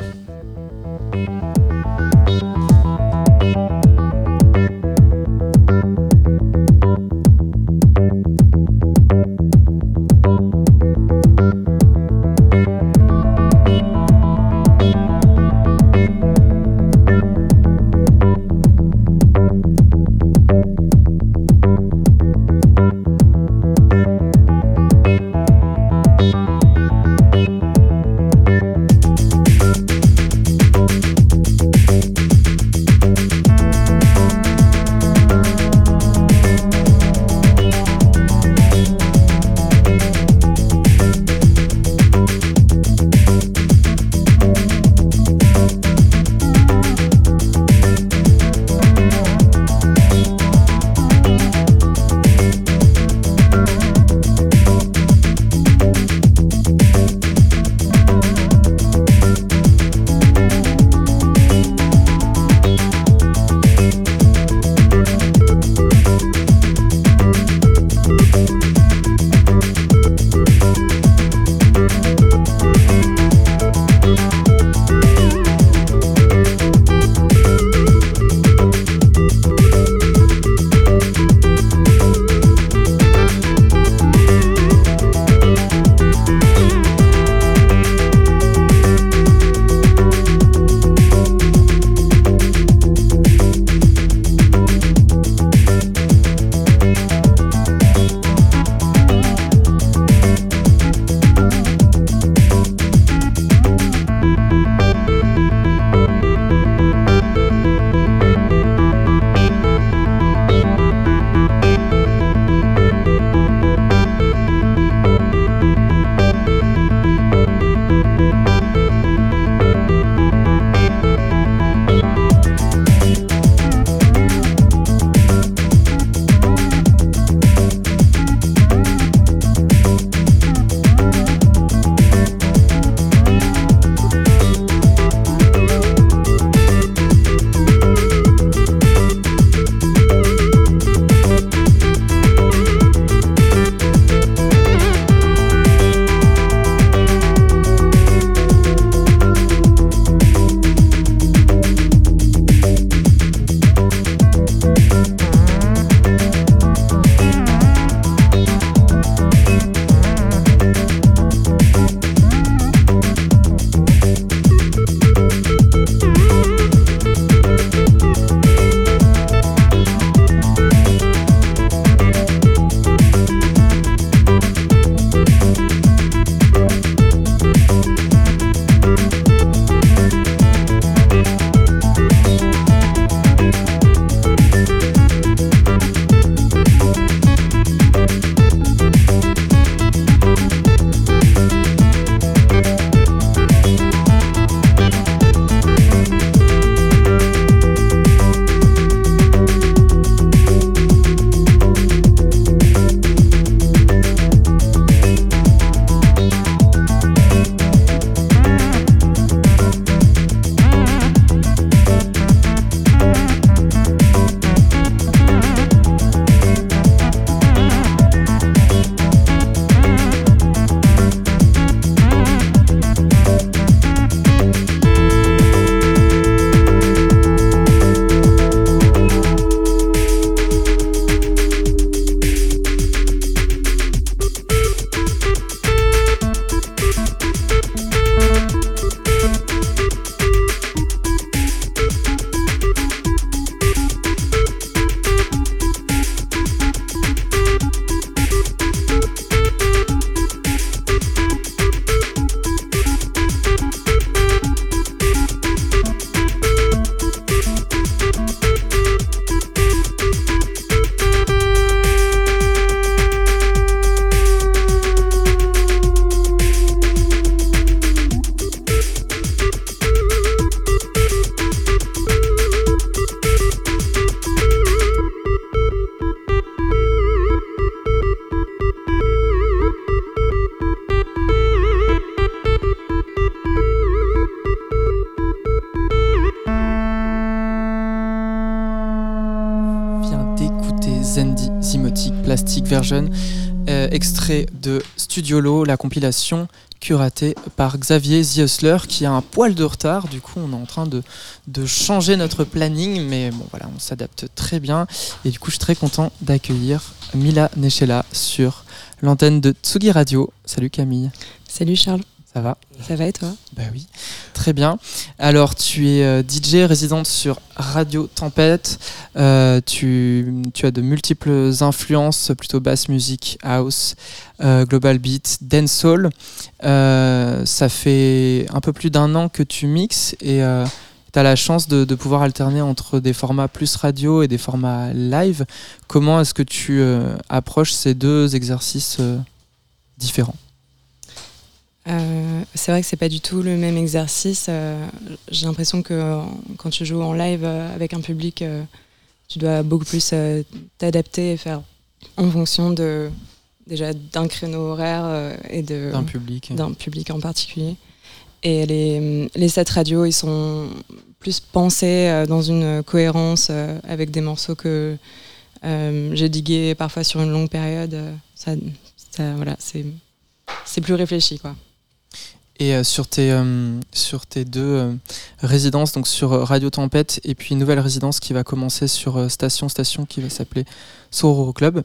La compilation curatée par Xavier Ziosler qui a un poil de retard. Du coup, on est en train de, de changer notre planning, mais bon, voilà, on s'adapte très bien. Et du coup, je suis très content d'accueillir Mila Nechela sur l'antenne de Tsugi Radio. Salut Camille. Salut Charles. Ça va? Ça va et toi? Bah oui, très bien. Alors, tu es euh, DJ résidente sur Radio Tempête. Euh, tu, as de multiples influences, plutôt basse musique, house, euh, global beat, dancehall. Ça fait un peu plus d'un an que tu mixes et tu as la chance de, de pouvoir alterner entre des formats plus radio et des formats live. Comment est-ce que tu approches ces deux exercices différents? Euh, C'est vrai que c'est pas du tout le même exercice. Euh, J'ai l'impression que euh, quand tu joues en live avec un public, euh, tu dois beaucoup plus t'adapter et faire en fonction de déjà d'un créneau horaire et de d'un public d'un public en particulier. Et les, les sets radio, ils sont plus pensés dans une cohérence avec des morceaux que j'ai digués parfois sur une longue période. Ça, ça, voilà, c'est c'est plus réfléchi, quoi. Et euh, sur, tes, euh, sur tes deux euh, résidences, donc sur Radio Tempête et puis une nouvelle résidence qui va commencer sur Station Station qui va s'appeler Sororo Club,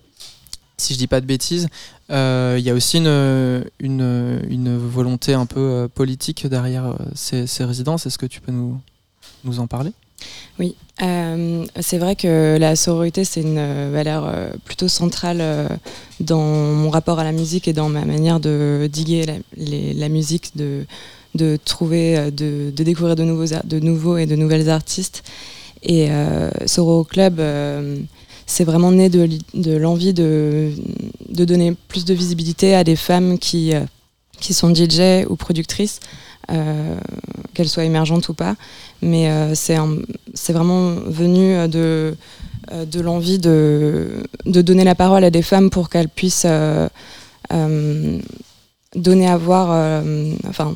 si je dis pas de bêtises, il y a aussi une, volonté un peu politique derrière ces, ces résidences. Est-ce que tu peux nous en parler? Oui, euh, c'est vrai que la sororité, c'est une euh, valeur euh, plutôt centrale dans mon rapport à la musique et dans ma manière de diguer la, musique, de, trouver, de, découvrir de nouveaux, de nouveaux et de nouvelles artistes. Et euh, Sororo Club, c'est vraiment né de, l'envie de, de donner plus de visibilité à des femmes qui, qui sont DJ ou productrices, euh, qu'elles soient émergentes ou pas. Mais euh, c'est vraiment venu euh, de, euh, de l'envie de, donner la parole à des femmes pour qu'elles puissent donner à voir, enfin,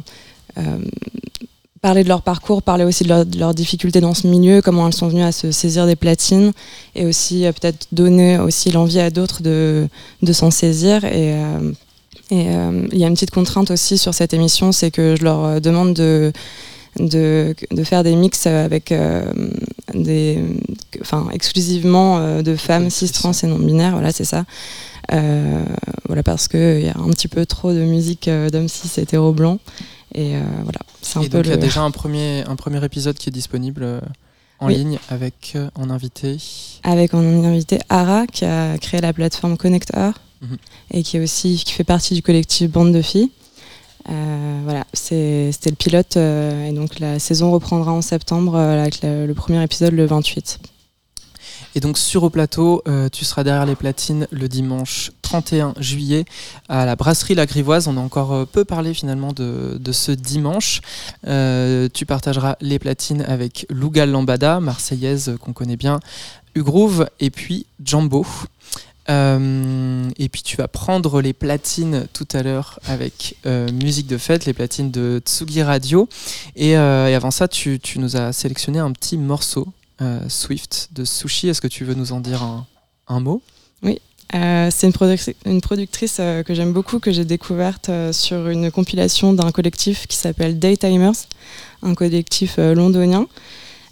parler de leur parcours, parler aussi de, leur- de leurs difficultés dans ce milieu, comment elles sont venues à se saisir des platines, et aussi peut-être donner aussi l'envie à d'autres de, de s'en saisir. Et, et euh, il y a une petite contrainte aussi sur cette émission, c'est que je leur euh, demande de de, de faire des mix avec euh, des, enfin, exclusivement euh, de femmes cis, trans et non binaires, voilà, c'est ça. Voilà, parce qu'il y a un petit peu trop de musique d'hommes cis hétéro blancs. Et voilà, c'est un Et peu donc il y a déjà un premier, un premier épisode qui est disponible en Oui. ligne avec en invité. avec en invité Ara qui a créé la plateforme Connector Mhm. et qui est aussi qui fait partie du collectif Bande de filles. Euh, voilà, c'était le pilote euh, et donc la saison reprendra en septembre euh, avec le, premier épisode le 28. Et donc sur au plateau, tu seras derrière les platines le dimanche 31 juillet à la brasserie La Grivoise. On a encore peu parlé finalement de, ce dimanche. Tu partageras les platines avec Lugal Lambada, marseillaise qu'on connaît bien, Ugroove et puis Jumbo. Euh, et puis tu vas prendre les platines tout à l'heure avec euh, musique de fête, les platines de Tsugi Radio. Et, euh, avant ça, tu, nous as sélectionné un petit morceau, Swift de Sushi. Est-ce que tu veux nous en dire un, mot? Oui, c'est une, produc- une productrice que j'aime beaucoup, que j'ai découverte sur une compilation d'un collectif qui s'appelle Daytimers, un collectif londonien.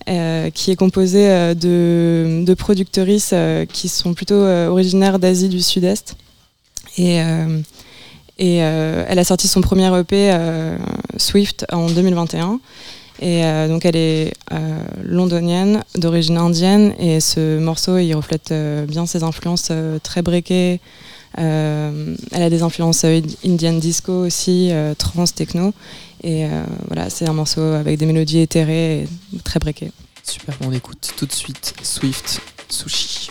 Euh, qui est composé euh, de, de productrices euh, qui sont plutôt originaires d'Asie du Sud-Est. Et, elle a sorti son premier EP Swift en 2021. Et donc elle est londonienne, d'origine indienne, et ce morceau il reflète bien ses influences très breakées. Elle a des influences euh, Indian disco aussi, euh, trans, techno. Et euh, voilà, c'est un morceau avec des mélodies éthérées et très breakées. Super, on écoute tout de suite Swift Sushi.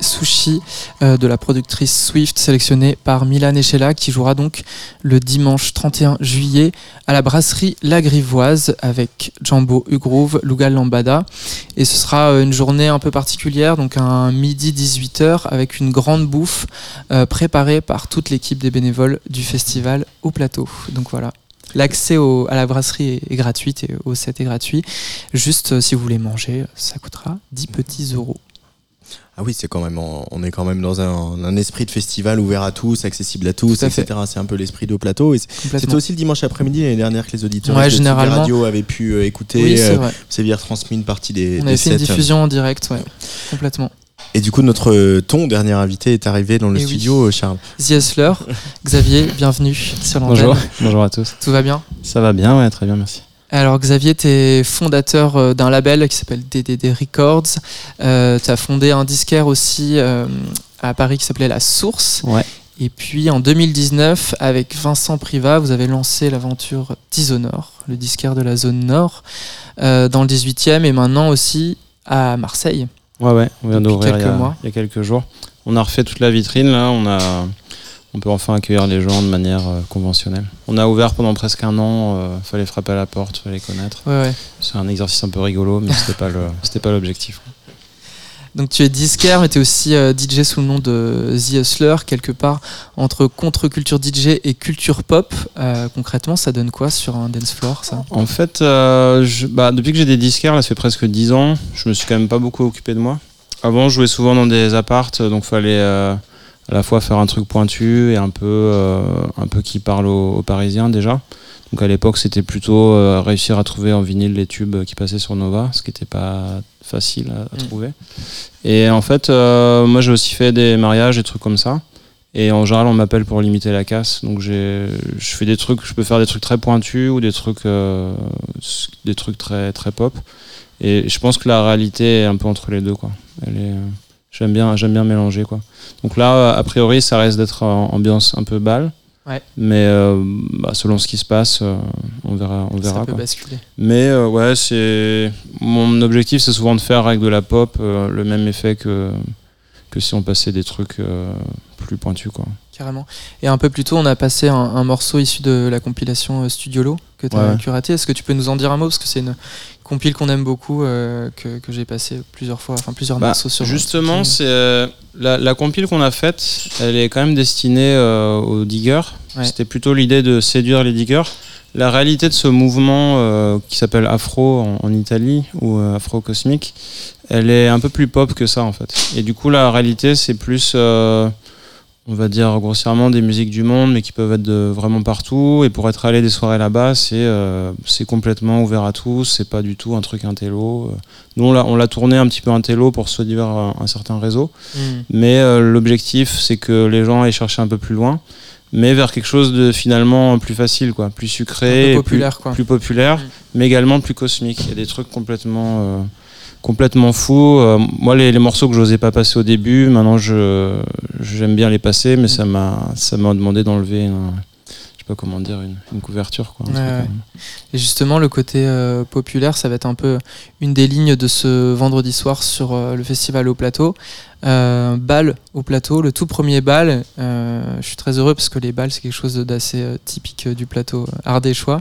Sushi euh, de la productrice Swift sélectionnée par Milan Echela qui jouera donc le dimanche 31 juillet à la brasserie La Grivoise avec Jambo Ugroove, Lugal Lambada. Et ce sera euh, une journée un peu particulière, donc un midi 18h avec une grande bouffe euh, préparée par toute l'équipe des bénévoles du festival au plateau. Donc voilà. L'accès à la brasserie est, gratuit et au set est gratuit. Juste si vous voulez manger, ça coûtera 10 petits euros. Ah oui, c'est quand même, en- on est quand même dans un, un esprit de festival ouvert à tous, accessible à tous, Tout à fait. etc. C'est un peu l'esprit de plateau. C'était aussi le dimanche après-midi l'année dernière que les auditeurs Ouais, de généralement. Radio avaient pu euh, écouter. Oui, c'est euh, retransmis une partie des, On des avait fait une diffusion en direct, ouais, complètement. Et du coup, notre euh, ton dernier invité est arrivé dans le Eh studio, euh, Charles. The Hustler, Xavier, bienvenue sur l'antenne. Bonjour, bonjour à tous. Tout va bien? Ça va bien, ouais, très bien, merci. Alors Xavier, tu es fondateur euh, d'un label qui s'appelle DDD Records. Euh, tu as fondé un disquaire aussi euh, à Paris qui s'appelait La Source. Ouais. Et puis en 2019, avec Vincent Privat, vous avez lancé l'aventure Dishonour, le disquaire de la zone nord, euh, dans le 18e et maintenant aussi à Marseille. Ouais, ouais, on vient d'ouvrir il, y quelques a- mois. il y a quelques jours. On a refait toute la vitrine, là, on, a, on peut enfin accueillir les gens de manière euh, conventionnelle. On a ouvert pendant presque un an, euh, fallait frapper à la porte, fallait connaître. Ouais, ouais. C'est un exercice un peu rigolo, mais c'était pas le- c'était pas l'objectif. Donc tu es disquaire, mais tu es aussi euh, DJ sous le nom de The Hustler, quelque part entre contre-culture DJ et culture pop. Euh, concrètement, ça donne quoi sur un dance floor ça? En fait, euh, je- bah, depuis que j'ai des disquaires, là, ça fait presque 10 ans, je me suis quand même pas beaucoup occupé de moi. Avant, je jouais souvent dans des appartes, donc fallait euh, à la fois faire un truc pointu et un peu, euh, un peu qui parle aux, aux Parisiens déjà. Donc à l'époque, c'était plutôt euh, réussir à trouver en vinyle les tubes qui passaient sur Nova, ce qui n'était pas facile à, à Mm. trouver. Et en fait, euh, moi j'ai aussi fait des mariages, des trucs comme ça. Et en général, on m'appelle pour limiter la casse. Donc je fais des trucs, je peux faire des trucs très pointus ou des trucs, des trucs très très pop. Et je pense que la réalité est un peu entre les deux, quoi. Elle est, j'aime bien, j'aime bien mélanger, quoi. Donc là, a priori, ça reste d'être en ambiance un peu balle. Ouais. Mais euh, bah, selon ce qui se passe, euh, on verra, on verra. Ça peut quoi. basculer. Mais euh, ouais, c'est mon objectif, c'est souvent de faire avec de la pop euh, le même effet que que si on passait des trucs euh, plus pointus, quoi. Carrément. Et un peu plus tôt, on a passé un, un morceau issu de la compilation euh, Studiolo que tu as Ouais. curaté. Est-ce que tu peux nous en dire un mot? Parce que c'est une compile qu'on aime beaucoup, euh, que, que j'ai passé plusieurs fois, enfin plusieurs Bah, morceaux sur justement, c'est euh, la, la compile qu'on a faite, elle est quand même destinée euh, aux diggers. Ouais. C'était plutôt l'idée de séduire les diggers. La réalité de ce mouvement qui s'appelle Afro en, en Italie ou Afro cosmique, elle est un peu plus pop que ça en fait. Et du coup, la réalité, c'est plus, on va dire grossièrement, des musiques du monde, mais qui peuvent être de vraiment partout. Et pour être allé des soirées là-bas, c'est euh, complètement ouvert à tous. C'est pas du tout un truc intello. Euh, Nous, on l'a- tourné un petit peu intello pour se dire un, un certain réseau. Mm. Mais euh, l'objectif, c'est que les gens aillent chercher un peu plus loin, mais vers quelque chose de finalement plus facile, quoi, plus sucré, et populaire, plus, quoi. plus populaire, Mm. mais également plus cosmique. Il y a des trucs complètement, euh, complètement fous. Euh, moi, les, les morceaux que j'osais pas passer au début, maintenant, je j'aime bien les passer, mais ça m'a ça m'a demandé d'enlever, un- je sais pas comment dire, une, une couverture, quoi. Ouais, ouais. Et justement, le côté euh, populaire, ça va être un peu une des lignes de ce vendredi soir sur euh, le festival au plateau. Euh, bal au plateau, le tout premier bal. je suis très heureux parce que les balles, c'est quelque chose d'assez typique du plateau ardéchois.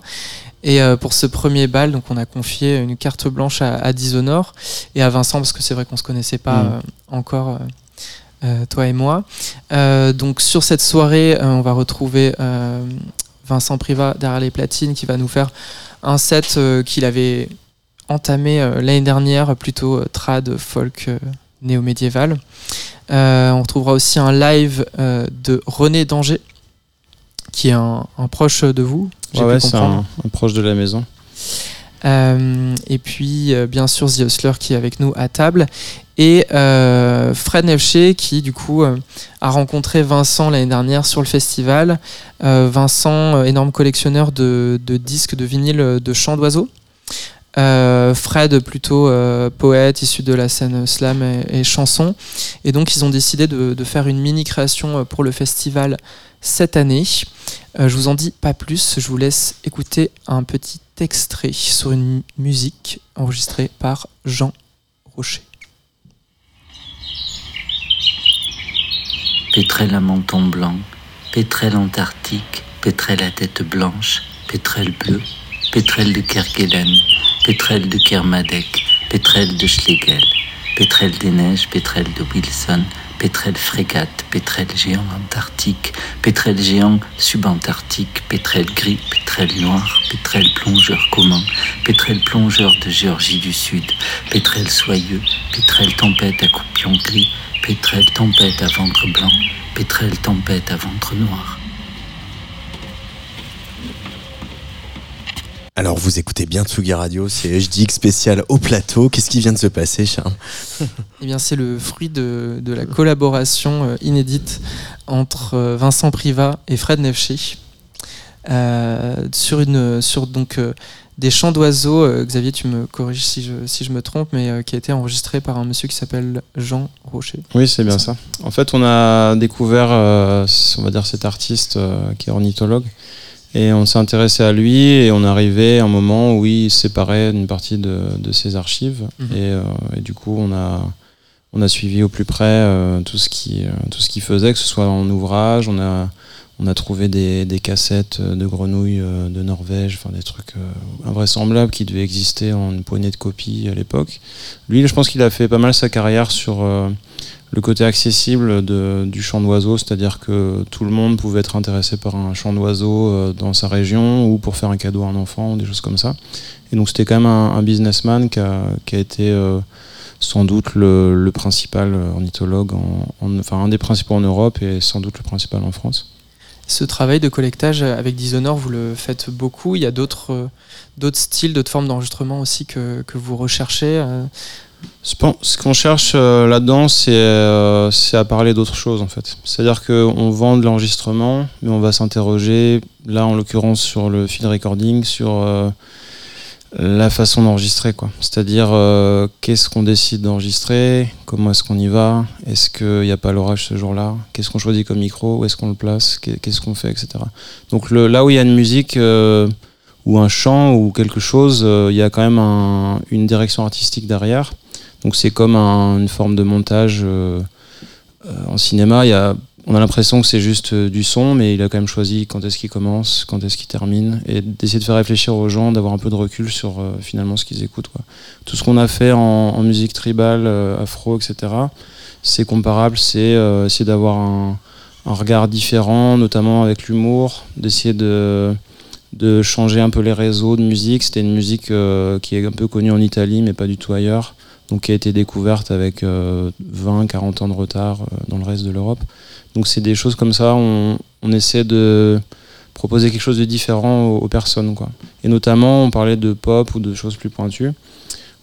Et euh, pour ce premier bal, donc on a confié une carte blanche à, à Dishonour et à Vincent parce que c'est vrai qu'on se connaissait pas Mm. euh, encore. euh, toi et moi. Donc sur cette soirée, on va retrouver Vincent Privat derrière les platines qui va nous faire un set qu'il avait entamé l'année dernière, plutôt trad, folk, néo-médiéval. Euh, on retrouvera aussi un live euh, de René Danger, qui est un, un proche de vous. Ouais, ouais, c'est un, un proche de la maison. Euh, et puis, euh, bien sûr, The Hustler qui est avec nous à table. Et euh, Fred Nefché qui, du coup, a rencontré Vincent l'année dernière sur le festival. Vincent, énorme collectionneur de, de disques de vinyle de chants d'oiseaux. Fred, plutôt poète issu de la scène slam et, et chanson. Et donc, ils ont décidé de, de faire une mini création euh, pour le festival cette année. Euh, je vous en dis pas plus, je vous laisse écouter un petit extrait sur une mu- musique enregistrée par Jean Rocher. pétrel à menton blanc, pétrel antarctique, pétrel à tête blanche, pétrel bleu, pétrel de Kerguelen, pétrel de Kermadec, pétrel de Schlegel, pétrel des neiges, pétrel de Wilson, pétrel frégate, pétrel géant antarctique, pétrel géant subantarctique, pétrel gris, pétrel noir, pétrel plongeur commun, pétrel plongeur de Géorgie du Sud, pétrel soyeux, pétrel tempête à coupion gris, pétrel tempête à ventre blanc, pétrel tempête à ventre noir. Alors vous écoutez bien Tsugi Radio, c'est HDX spécial au plateau. Qu'est-ce qui vient de se passer, Charles Eh bien, c'est le fruit de, de la collaboration euh, inédite entre euh, Vincent Privat et Fred Nefché euh, sur une sur donc euh, des chants d'oiseaux. euh, Xavier, tu me corriges si je si je me trompe, mais euh, qui a été enregistré par un monsieur qui s'appelle Jean Rocher. Oui, c'est bien ça. En fait, on a découvert, euh, on va dire, cet artiste euh, qui est ornithologue. Et on s'est intéressé à lui et on arrivé à un moment où il séparait une partie de, de ses archives. Mhm. et, euh, et du coup, on a, on a suivi au plus près euh, tout ce qui, euh, tout ce qu'il faisait, que ce soit en ouvrage. On a, on a trouvé des, des cassettes de grenouilles euh, de Norvège, enfin des trucs invraisemblables qui devaient exister en une poignée de copies à l'époque. Lui, je pense qu'il a fait pas mal sa carrière sur le côté accessible du chant d'oiseau, c'est-à-dire que tout le monde pouvait être intéressé par un chant d'oiseau euh, dans sa région ou pour faire un cadeau à un enfant des choses comme ça. Et donc c'était quand même un, businessman qui a, été euh, sans doute le, principal ornithologue, en, en- enfin un des principaux en Europe et sans doute le principal en France. Ce travail de collectage avec Dishonor, vous le faites beaucoup. Il y a d'autres euh, styles, d'autres formes d'enregistrement aussi que, que vous recherchez. Ce qu'on cherche euh, là-dedans, c'est euh, c'est à parler d'autre chose en fait. C'est-à-dire qu'on vend de l'enregistrement, mais on va s'interroger, là en l'occurrence sur le field recording, sur euh, la façon d'enregistrer. quoi. C'est-à-dire qu'est-ce qu'on décide d'enregistrer, comment est-ce qu'on y va, est-ce qu'il n'y a pas l'orage ce jour-là, qu'est-ce qu'on choisit comme micro, où est-ce qu'on le place, qu'est- qu'est-ce qu'on fait, etc. Donc là où il y a une musique... ou un chant ou quelque chose, il y a quand même un- une direction artistique derrière. Donc c'est comme un- une forme de montage euh, euh, en cinéma. Y a, on a l'impression que c'est juste euh, du son, mais il a quand même choisi quand est-ce qu'il commence, quand est-ce qu'il termine, et d'essayer de faire réfléchir aux gens, d'avoir un peu de recul sur finalement ce qu'ils écoutent. Tout ce qu'on a fait en, musique tribale, afro, etc., c'est comparable, c'est essayer d'avoir un, regard différent, notamment avec l'humour, d'essayer de changer un peu les réseaux de musique. C'était une musique qui est un peu connue en Italie, mais pas du tout ailleurs. Donc qui a été découverte avec euh, 20-40 ans de retard euh, dans le reste de l'Europe. Donc c'est des choses comme ça, on, on essaie de proposer quelque chose de différent aux, personnes. Quoi. Et notamment, on parlait de pop ou de choses plus pointues.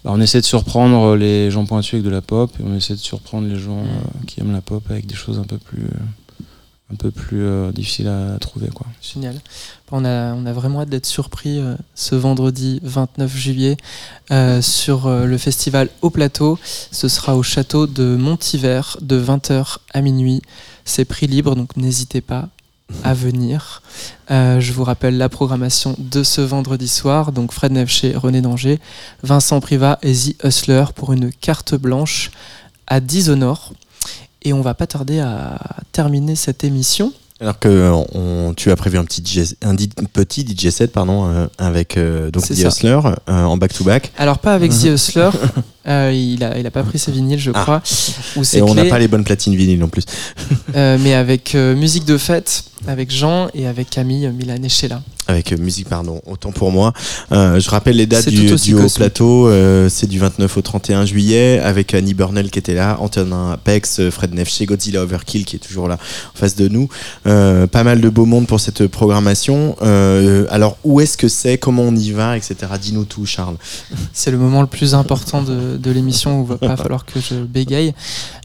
Bah, on essaie de surprendre les gens pointus avec de la pop, et on essaie de surprendre les gens euh, qui aiment la pop avec des choses un peu plus, euh, un peu plus euh, difficiles à trouver. Quoi. Génial. On a, vraiment hâte d'être surpris euh, ce vendredi 29 juillet euh, sur le festival Au Plateau. Ce sera au château de Montivert de 20h à minuit. C'est prix libre, donc n'hésitez pas à venir. Je vous rappelle la programmation de ce vendredi soir. Donc Fred Nefché, René Danger, Vincent Privat et The Hustler pour une carte blanche à Dishonor. Et on va pas tarder à terminer cette émission. Alors que euh, on, tu as prévu un petit DJ, un petit DJ set pardon euh, avec euh, donc The. Hustler euh, en back to back. Alors pas avec Mhm. The Hustler, euh, il, a, il a pas pris ses vinyles je Ah. crois. Ou ses Et on n'a pas les bonnes platines vinyles non plus. euh, mais avec euh, musique de fête, avec Jean et avec Camille Milan et Sheila. Avec musique, pardon, autant pour moi. Je rappelle les dates du, du haut plateau. c'est du 29 au 31 juillet avec Annie Burnell qui était là, Antonin Apex, Fred Nefché, Godzilla Overkill qui est toujours là en face de nous. Pas mal de beau monde pour cette programmation. Alors où est-ce que c'est, comment on y va, etc. Dis-nous tout, Charles. C'est le moment le plus important de, de l'émission où il va pas falloir que je bégaye.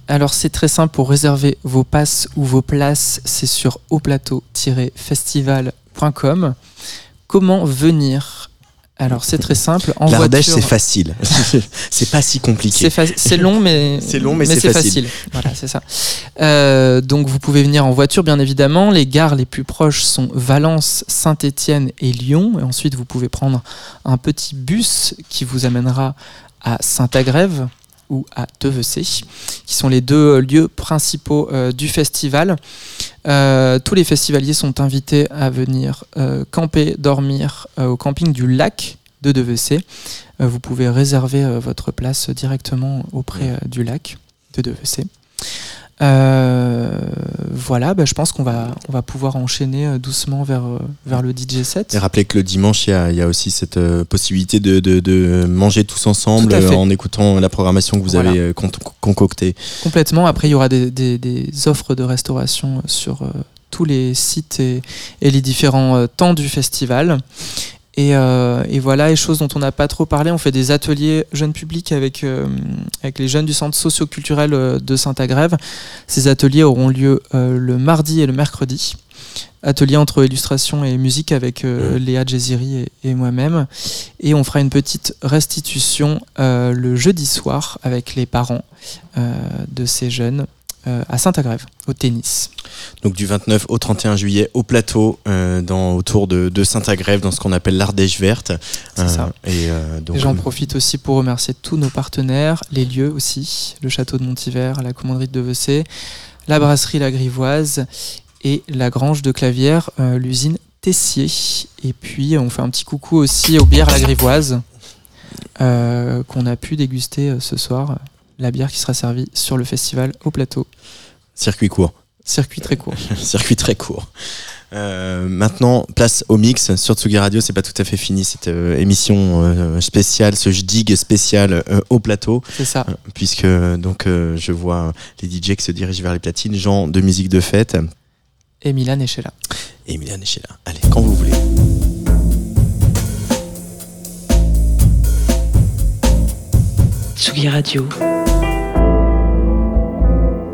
Alors c'est très simple pour réserver vos passes ou vos places, c'est sur auplateau-festival.com. Comment venir? Alors c'est très simple. En L'Ardèche, voiture- c'est facile. c'est pas si compliqué. C'est long, mais, C'est long, mais c'est facile. Voilà, c'est ça. Euh, donc, vous pouvez venir en voiture, bien évidemment. Les gares les plus proches sont Valence, Saint-Étienne et Lyon. Et ensuite, vous pouvez prendre un petit bus qui vous amènera à Saint-Agrève, ou à Devecé, qui sont les deux lieux principaux euh, du festival. Euh, tous les festivaliers sont invités à venir euh, camper, dormir euh, au camping du lac de Devecé. Euh, vous pouvez réserver euh, votre place directement auprès euh, du lac de Devecé. Euh, voilà, bah, je pense qu'on va, on va pouvoir enchaîner euh, doucement vers, euh, vers le DJ set. Et rappelez que le dimanche, il y a, il y a aussi cette possibilité de, de- de manger tous ensemble en écoutant la programmation que vous Voilà. avez con- concoctée. Complètement. Après, il y aura des, des- des offres de restauration sur tous les sites et, et les différents temps du festival. Et, euh, et voilà, et choses dont on n'a pas trop parlé, on fait des ateliers jeunes publics avec, euh, avec les jeunes du centre socio-culturel euh, de Saint-Agrève. Ces ateliers auront lieu euh, le mardi et le mercredi. Atelier entre illustration et musique avec Léa Jeziri et, et moi-même. Et on fera une petite restitution le jeudi soir avec les parents de ces jeunes à Saint-Agrève, au tennis. Donc du 29 au 31 juillet au plateau, euh, dans, autour de, de Saint-Agrève, dans ce qu'on appelle l'Ardèche verte. C'est ça. Et euh, donc, Et j'en profite aussi pour remercier tous nos partenaires, les lieux aussi, le château de Montivert, la commanderie de Devecé, la brasserie La Grivoise et la grange de Clavière, euh, l'usine Tessier. Et puis on fait un petit coucou aussi aux bières La Grivoise euh, qu'on a pu déguster euh, ce soir. La bière qui sera servie sur le festival au plateau. Circuit court. Circuit très court. Circuit très court. Euh, maintenant, place au mix sur Tsugi Radio. C'est pas tout à fait fini cette euh, émission euh, spéciale, ce dig spécial euh, au plateau. C'est ça. Euh, puisque donc euh, je vois les DJ qui se dirigent vers les platines, Jean de musique de fête Et Milan est là. et Milan est là. Allez, quand vous voulez. Tsugi Radio.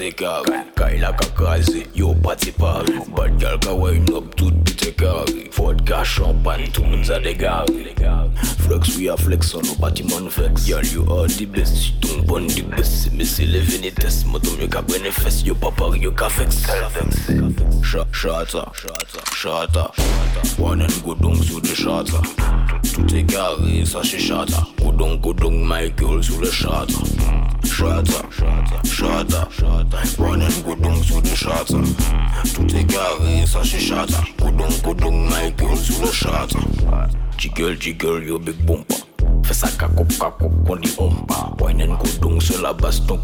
Est carré. Kaila kakazé, yo parti pari. Bad girl ka wine up, tout est carré. Vodka, champagne, tout monde a dégaré. Flex, we are flex on nos bâtiments vex. Girl, you are the best. Si ton bon the best. Mais c'est les vénétesses. Moi, ton mieux fesses. Yo, papa, yo, qu'à vex. Shata, shata, shata. One and go down sous le shata. Tout est carré, ça c'est shata. Go down, go down, Michael sous le shata. Shata, shata, shata. One and go down sous le shata. Tout est carré, ça c'est shata. Go down, go down, Michael sous le shata. Jiggle, jiggle, yo big bumper. Fais ça kakop, kakop, on dit omba. Wine and go down sur la basse, ton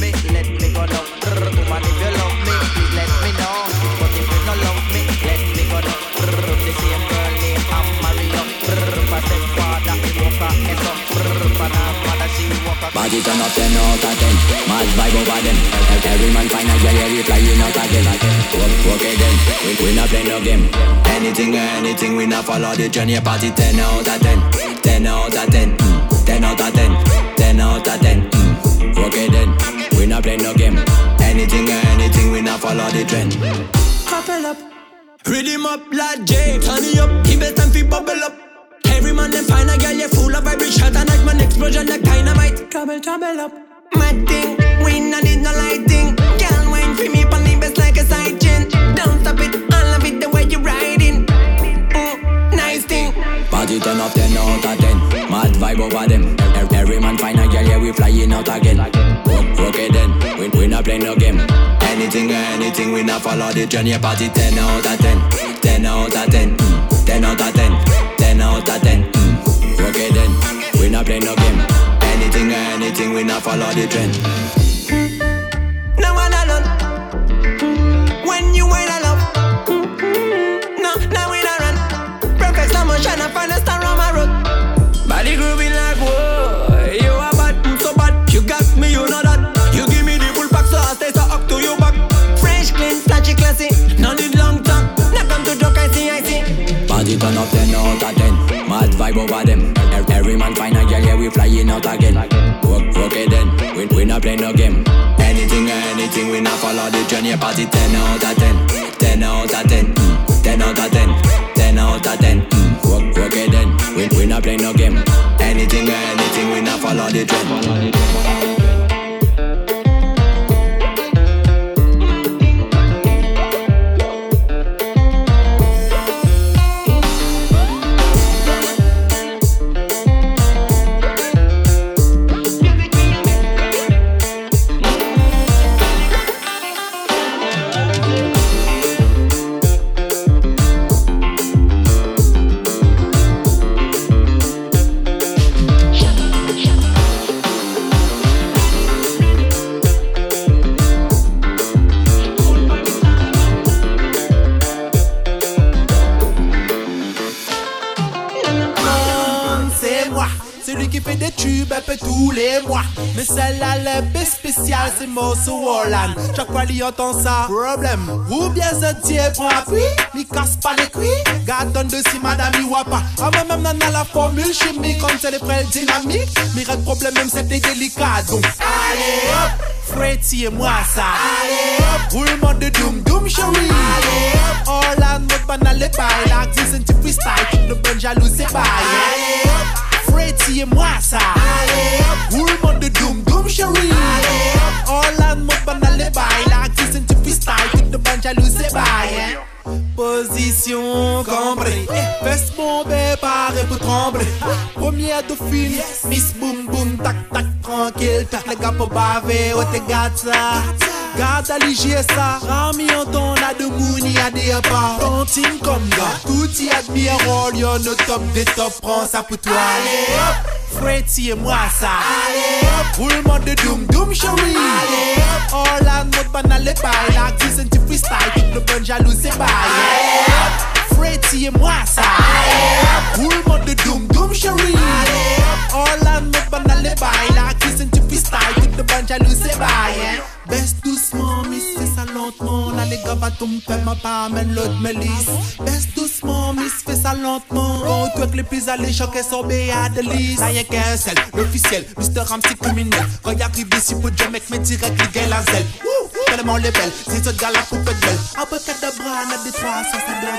me, let me go now. Brr, woman if you love me, please let me know. But if you not love me, let me go now. Brr, the same girl name I'm Mario. Brr, for step father, walk a echo. Brr, for her mother, she walk a Body turn up 10 out of 10 Mad vibe over them Every man find a girl, we flying out again Okay then, we, we not play no game Anything or anything, we not follow the trend Yeah, party 10 out of 10 10 out of 10 mm. 10 out of 10 10 out of 10 mm. Okay then, we not play no game Anything or anything, we not follow the trend Couple up. Rhythm up like J. Turn it up, keep it time fi bubble up. Every man them find a girl, you full of vibration and like man explosion like dynamite. Trouble, trouble up. Mad thing, we no need no lighting. Girl, wine for me, pon the best like a side chin. Don't stop it, I love it the way you riding. Mm, nice thing. Party turn up 10 out of 10 Mad vibe over them. Every, man find a girl, yeah, we flying out again. O- Okay then, we, we not play no game. Anything or anything, we not follow the trend Yeah, party 10 out of 10 10 out of 10 mm. 10 out of 10 10 out of 10 mm. Okay then, we not play no game. Anything or anything, we not follow the trend Up 10 out of 10 Mad vibe over them. Every, man find a girl, yeah, we flying out again. O- Okay then, we, we not play no game. Anything or anything, we not follow the trend. Yeah, party 10 out of 10 10 out of 10 mm. 10 out of 10 10 out of 10 mm. O- Okay then, we, we not play no game. Anything or anything, we not follow the trend c'est Mosso Warland. Chaque fois qu'il entend ça, problème. Ou bien ce tient pour appui, il casse pas les cuits. Garde de si madame voit pas. Ah, moi même dans la formule chimique, comme c'est les frères dynamiques. Mais reste problème, même c'était délicat. Donc, allez hop, et moi ça. Allez hop, roulement de doom doom chérie. Allez hop, en mode banal et bail. La glisse tu freestyle, toute le bonne jalouse et bail. Allez hop, Freddy et moi ça. Allez hop, roulement de doom doom chérie. Allez hop, all en mode banal et bail. La glisse tu freestyle, toute le bonne jalouse et bail. Position cambrée, fesse bombée, paré pour trembler. Première dauphine, Miss Boom Boom, tac tac tranquille, tac les gars pour baver, oh t'es garde ça. Garde à l'IG ça, Rami en ton a de mouni à des pas. Tontine comme gars, tout y admire, all yon au top des top, prends ça pour toi. Allez hop! Freddy et moi ça. Roulement de doom doom chérie. Allez hop. All en mode banal et bail La un petit freestyle. Toute le bonne jalouse et bail Freddy et moi ça Allez hop Roulement de doom doom chérie Allez hop All en mode banal et bail La glisse un petit freestyle Toute bail Baisse doucement, miss, fais ça lentement. Là, les gars, va tomber, ma amène l'autre me lisse. Baisse doucement, miss, fais ça lentement. Oh, toi que les plus sont béats de lisse. Là, y'a qu'un seul, l'officiel, Mr. Ramsey criminel. Quand y arrive ici, pour Dieu, mec, mais direct, les gars, la zèle. Tellement les belles, c'est ce gars, la coupe de belle. Un peu de bras, on a des trois, ça, ça doit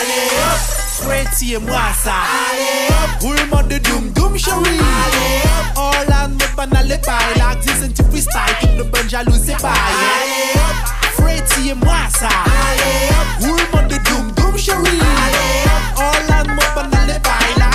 Allez hop, Freddy et moi ça. Allez hop, roulement de doom doom chérie. Allez hop, all en mode banal et bail. La glisse un petit freestyle, toute le bonne jalouse et bail. Allez hop, Freddy et moi ça. Allez hop, roulement de doom doom chérie. Allez hop, all en mode banal et bail. La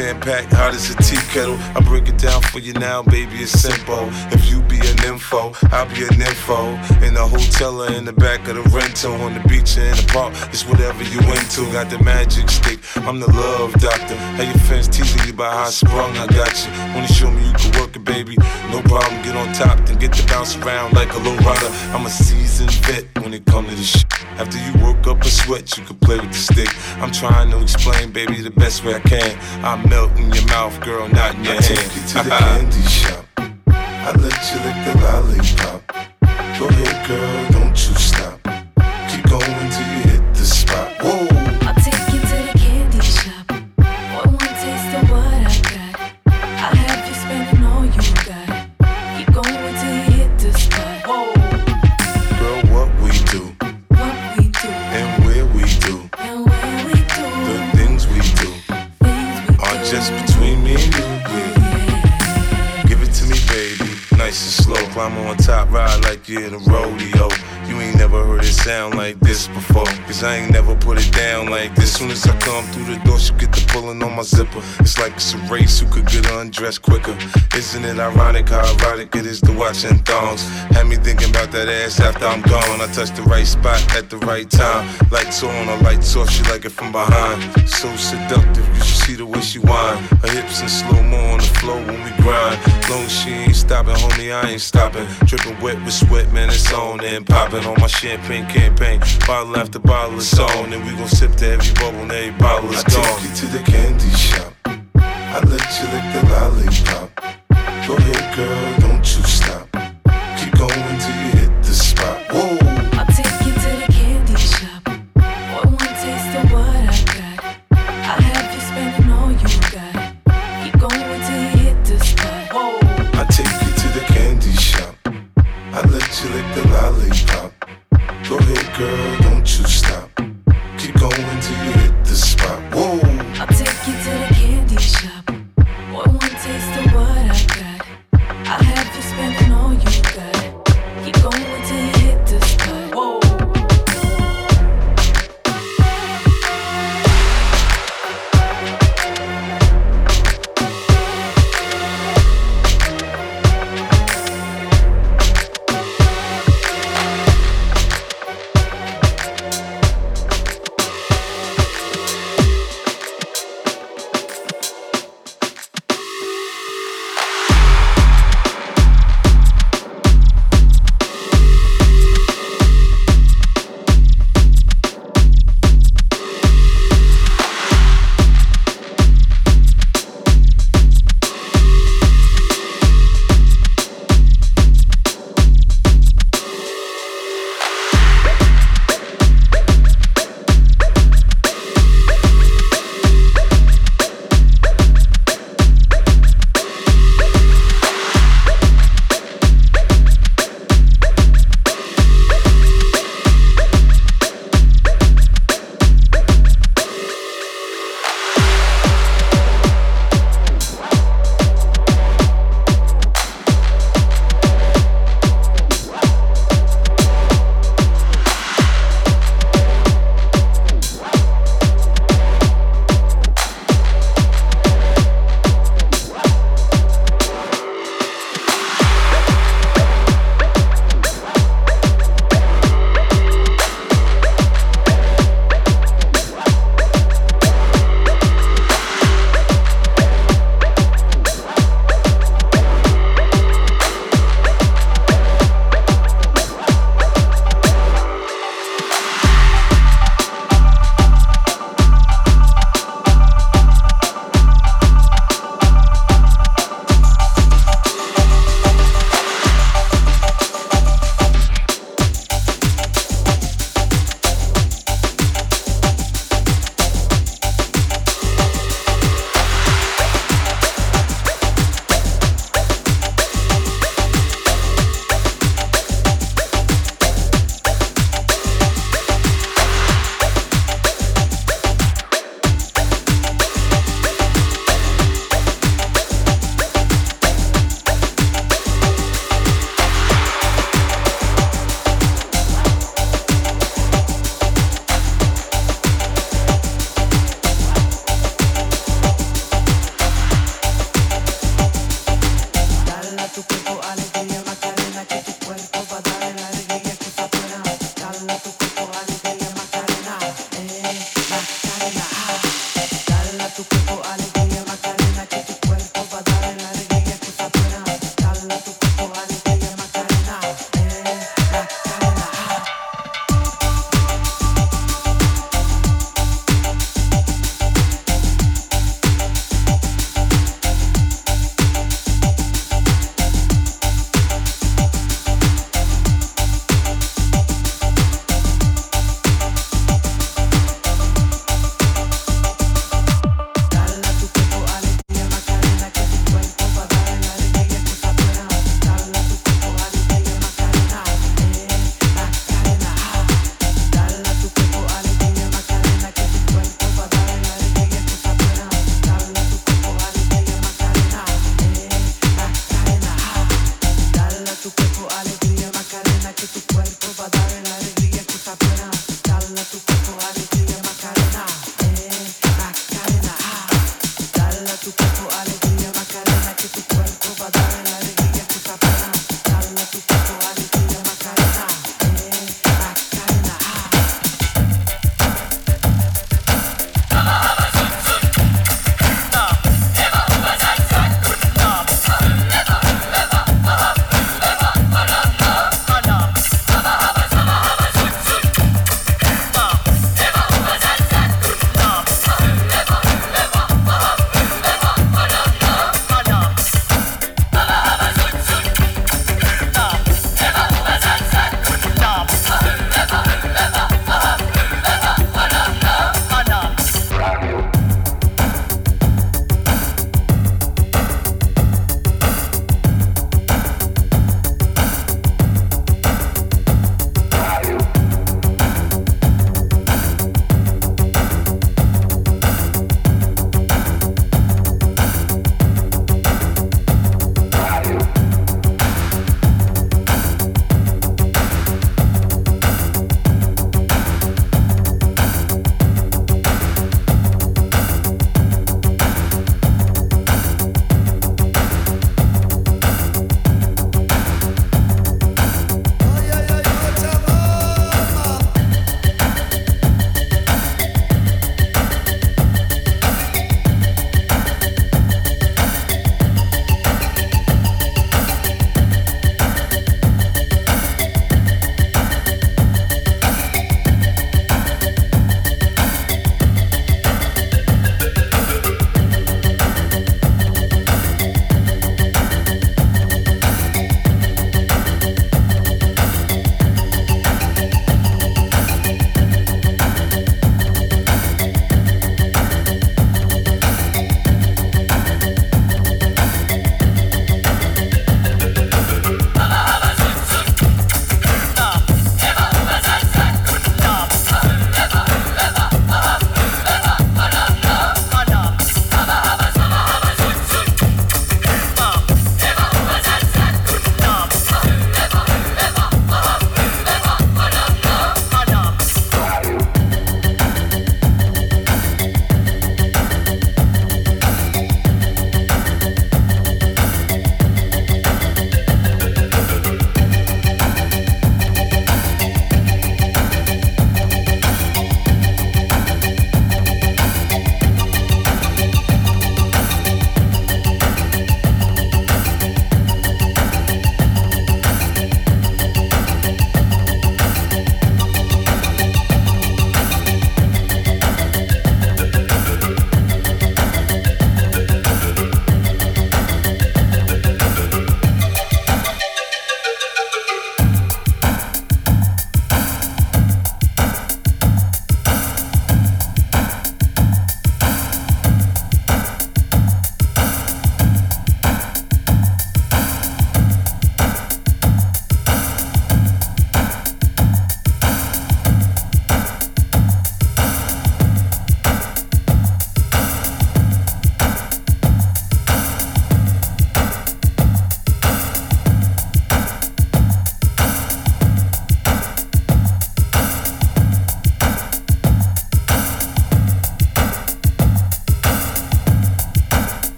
jam packed, hot as a tea kettle. I break it down for you now, baby, it's simple. If you be an info, I'll be an info. In the hotel or in the back of the rental, on the beach or in the park, it's whatever you into. Got the magic stick, I'm the love doctor. How your fans teasing you about how I sprung, I got you. Wanna show me you can work it, baby? No problem, get on top, then get to bounce around like a low rider. I'm a seasoned vet when it come to this shit. After you a sweat, you can play with the stick. I'm trying to explain, baby, the best way I can. I melt in your mouth, girl, not in your I hand. take you to the candy shop. It's like it's a race who could get undressed quicker. Isn't it ironic how erotic it is to watch in thongs? Had me thinking about that ass after I'm gone. I touched the right spot at the right time. Lights on, or lights off, she like it from behind. So seductive, see the way she whine. Her hips in slow mo on the floor when we grind. Long as she ain't stopping, homie, I ain't stopping. Dripping wet with sweat, man, it's on and popping on my champagne campaign. Bottle after bottle is on, and we gon' sip to every bubble and every bottle is I gone. take you to the candy shop. I let you lick the lollipop. Go ahead, girl,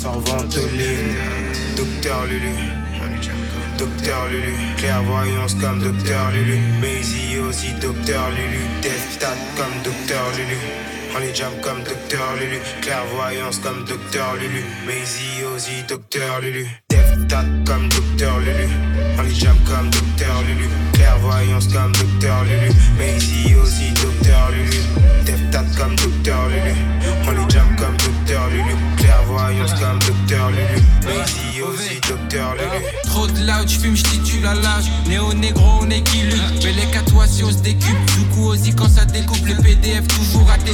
Sans docteur Lulu. Docteur Lulu, clairvoyance comme Docteur Lulu, Maisie aussi Docteur Lulu, Death comme Docteur Lulu, on les jam comme Docteur Lulu, clairvoyance comme Docteur Lulu, Maisie aussi Docteur Lulu, Death comme Docteur Lulu, on les jam comme Docteur Lulu, clairvoyance comme Docteur Lulu, Maisie aussi Docteur Lulu, Death comme Docteur Quand je fume, je à l'âge. Néo-négro, on est qui lutte. Bellec à toi si on se décupe. coup Ozzy quand ça découpe. le PDF toujours à tes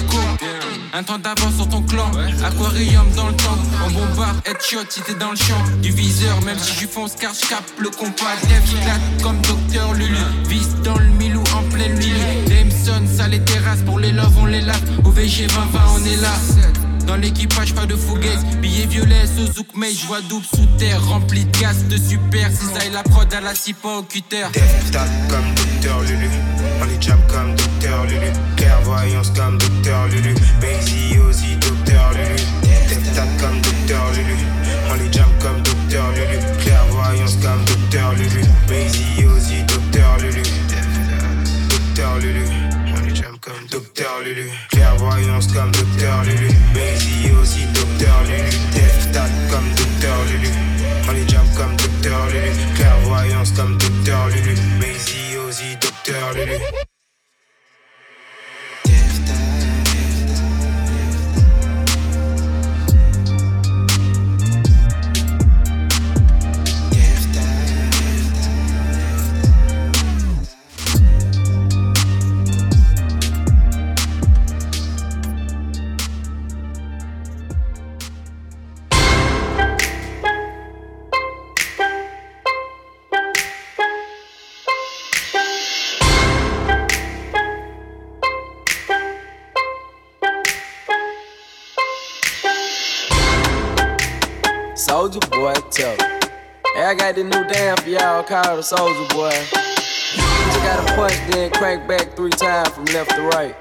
un temps d'avance sur ton clan, aquarium dans le temps. On bombarde, headshot si t'es dans le champ. Du viseur, même si je fonce car je capte le compas. Dev comme docteur Lulu. Vise dans le milou en pleine nuit. Jameson, ça les terrasse. Pour les loves, on les lave. Au VG 2020, on est là. Dans l'équipage, pas de fougueuse. Billets violets, Suzuki, mais je vois double sous terre. Rempli de gaz, de super. Est la prod à la cipa au cutter. Comme Docteur Lulu. On les jam comme Docteur Lulu. Clairvoyance comme Docteur Lulu. Bazy aussi Docteur Lulu. Def comme Docteur Lulu. On les jam comme Docteur Lulu. Clairvoyance comme Docteur Lulu. Bazy aussi Docteur Lulu. Docteur Lulu. Comme Docteur Lulu. Clairvoyance comme Docteur Lulu. Bazy aussi Docteur Lulu. Def tat comme Docteur Lulu. On les jam comme Docteur Lulu. Clairvoyance comme Docteur Lulu. Bazy aussi Docteur Lulu. Got this new damn for y'all called the Soldier boy. Just gotta punch, then crank back three times from left to right.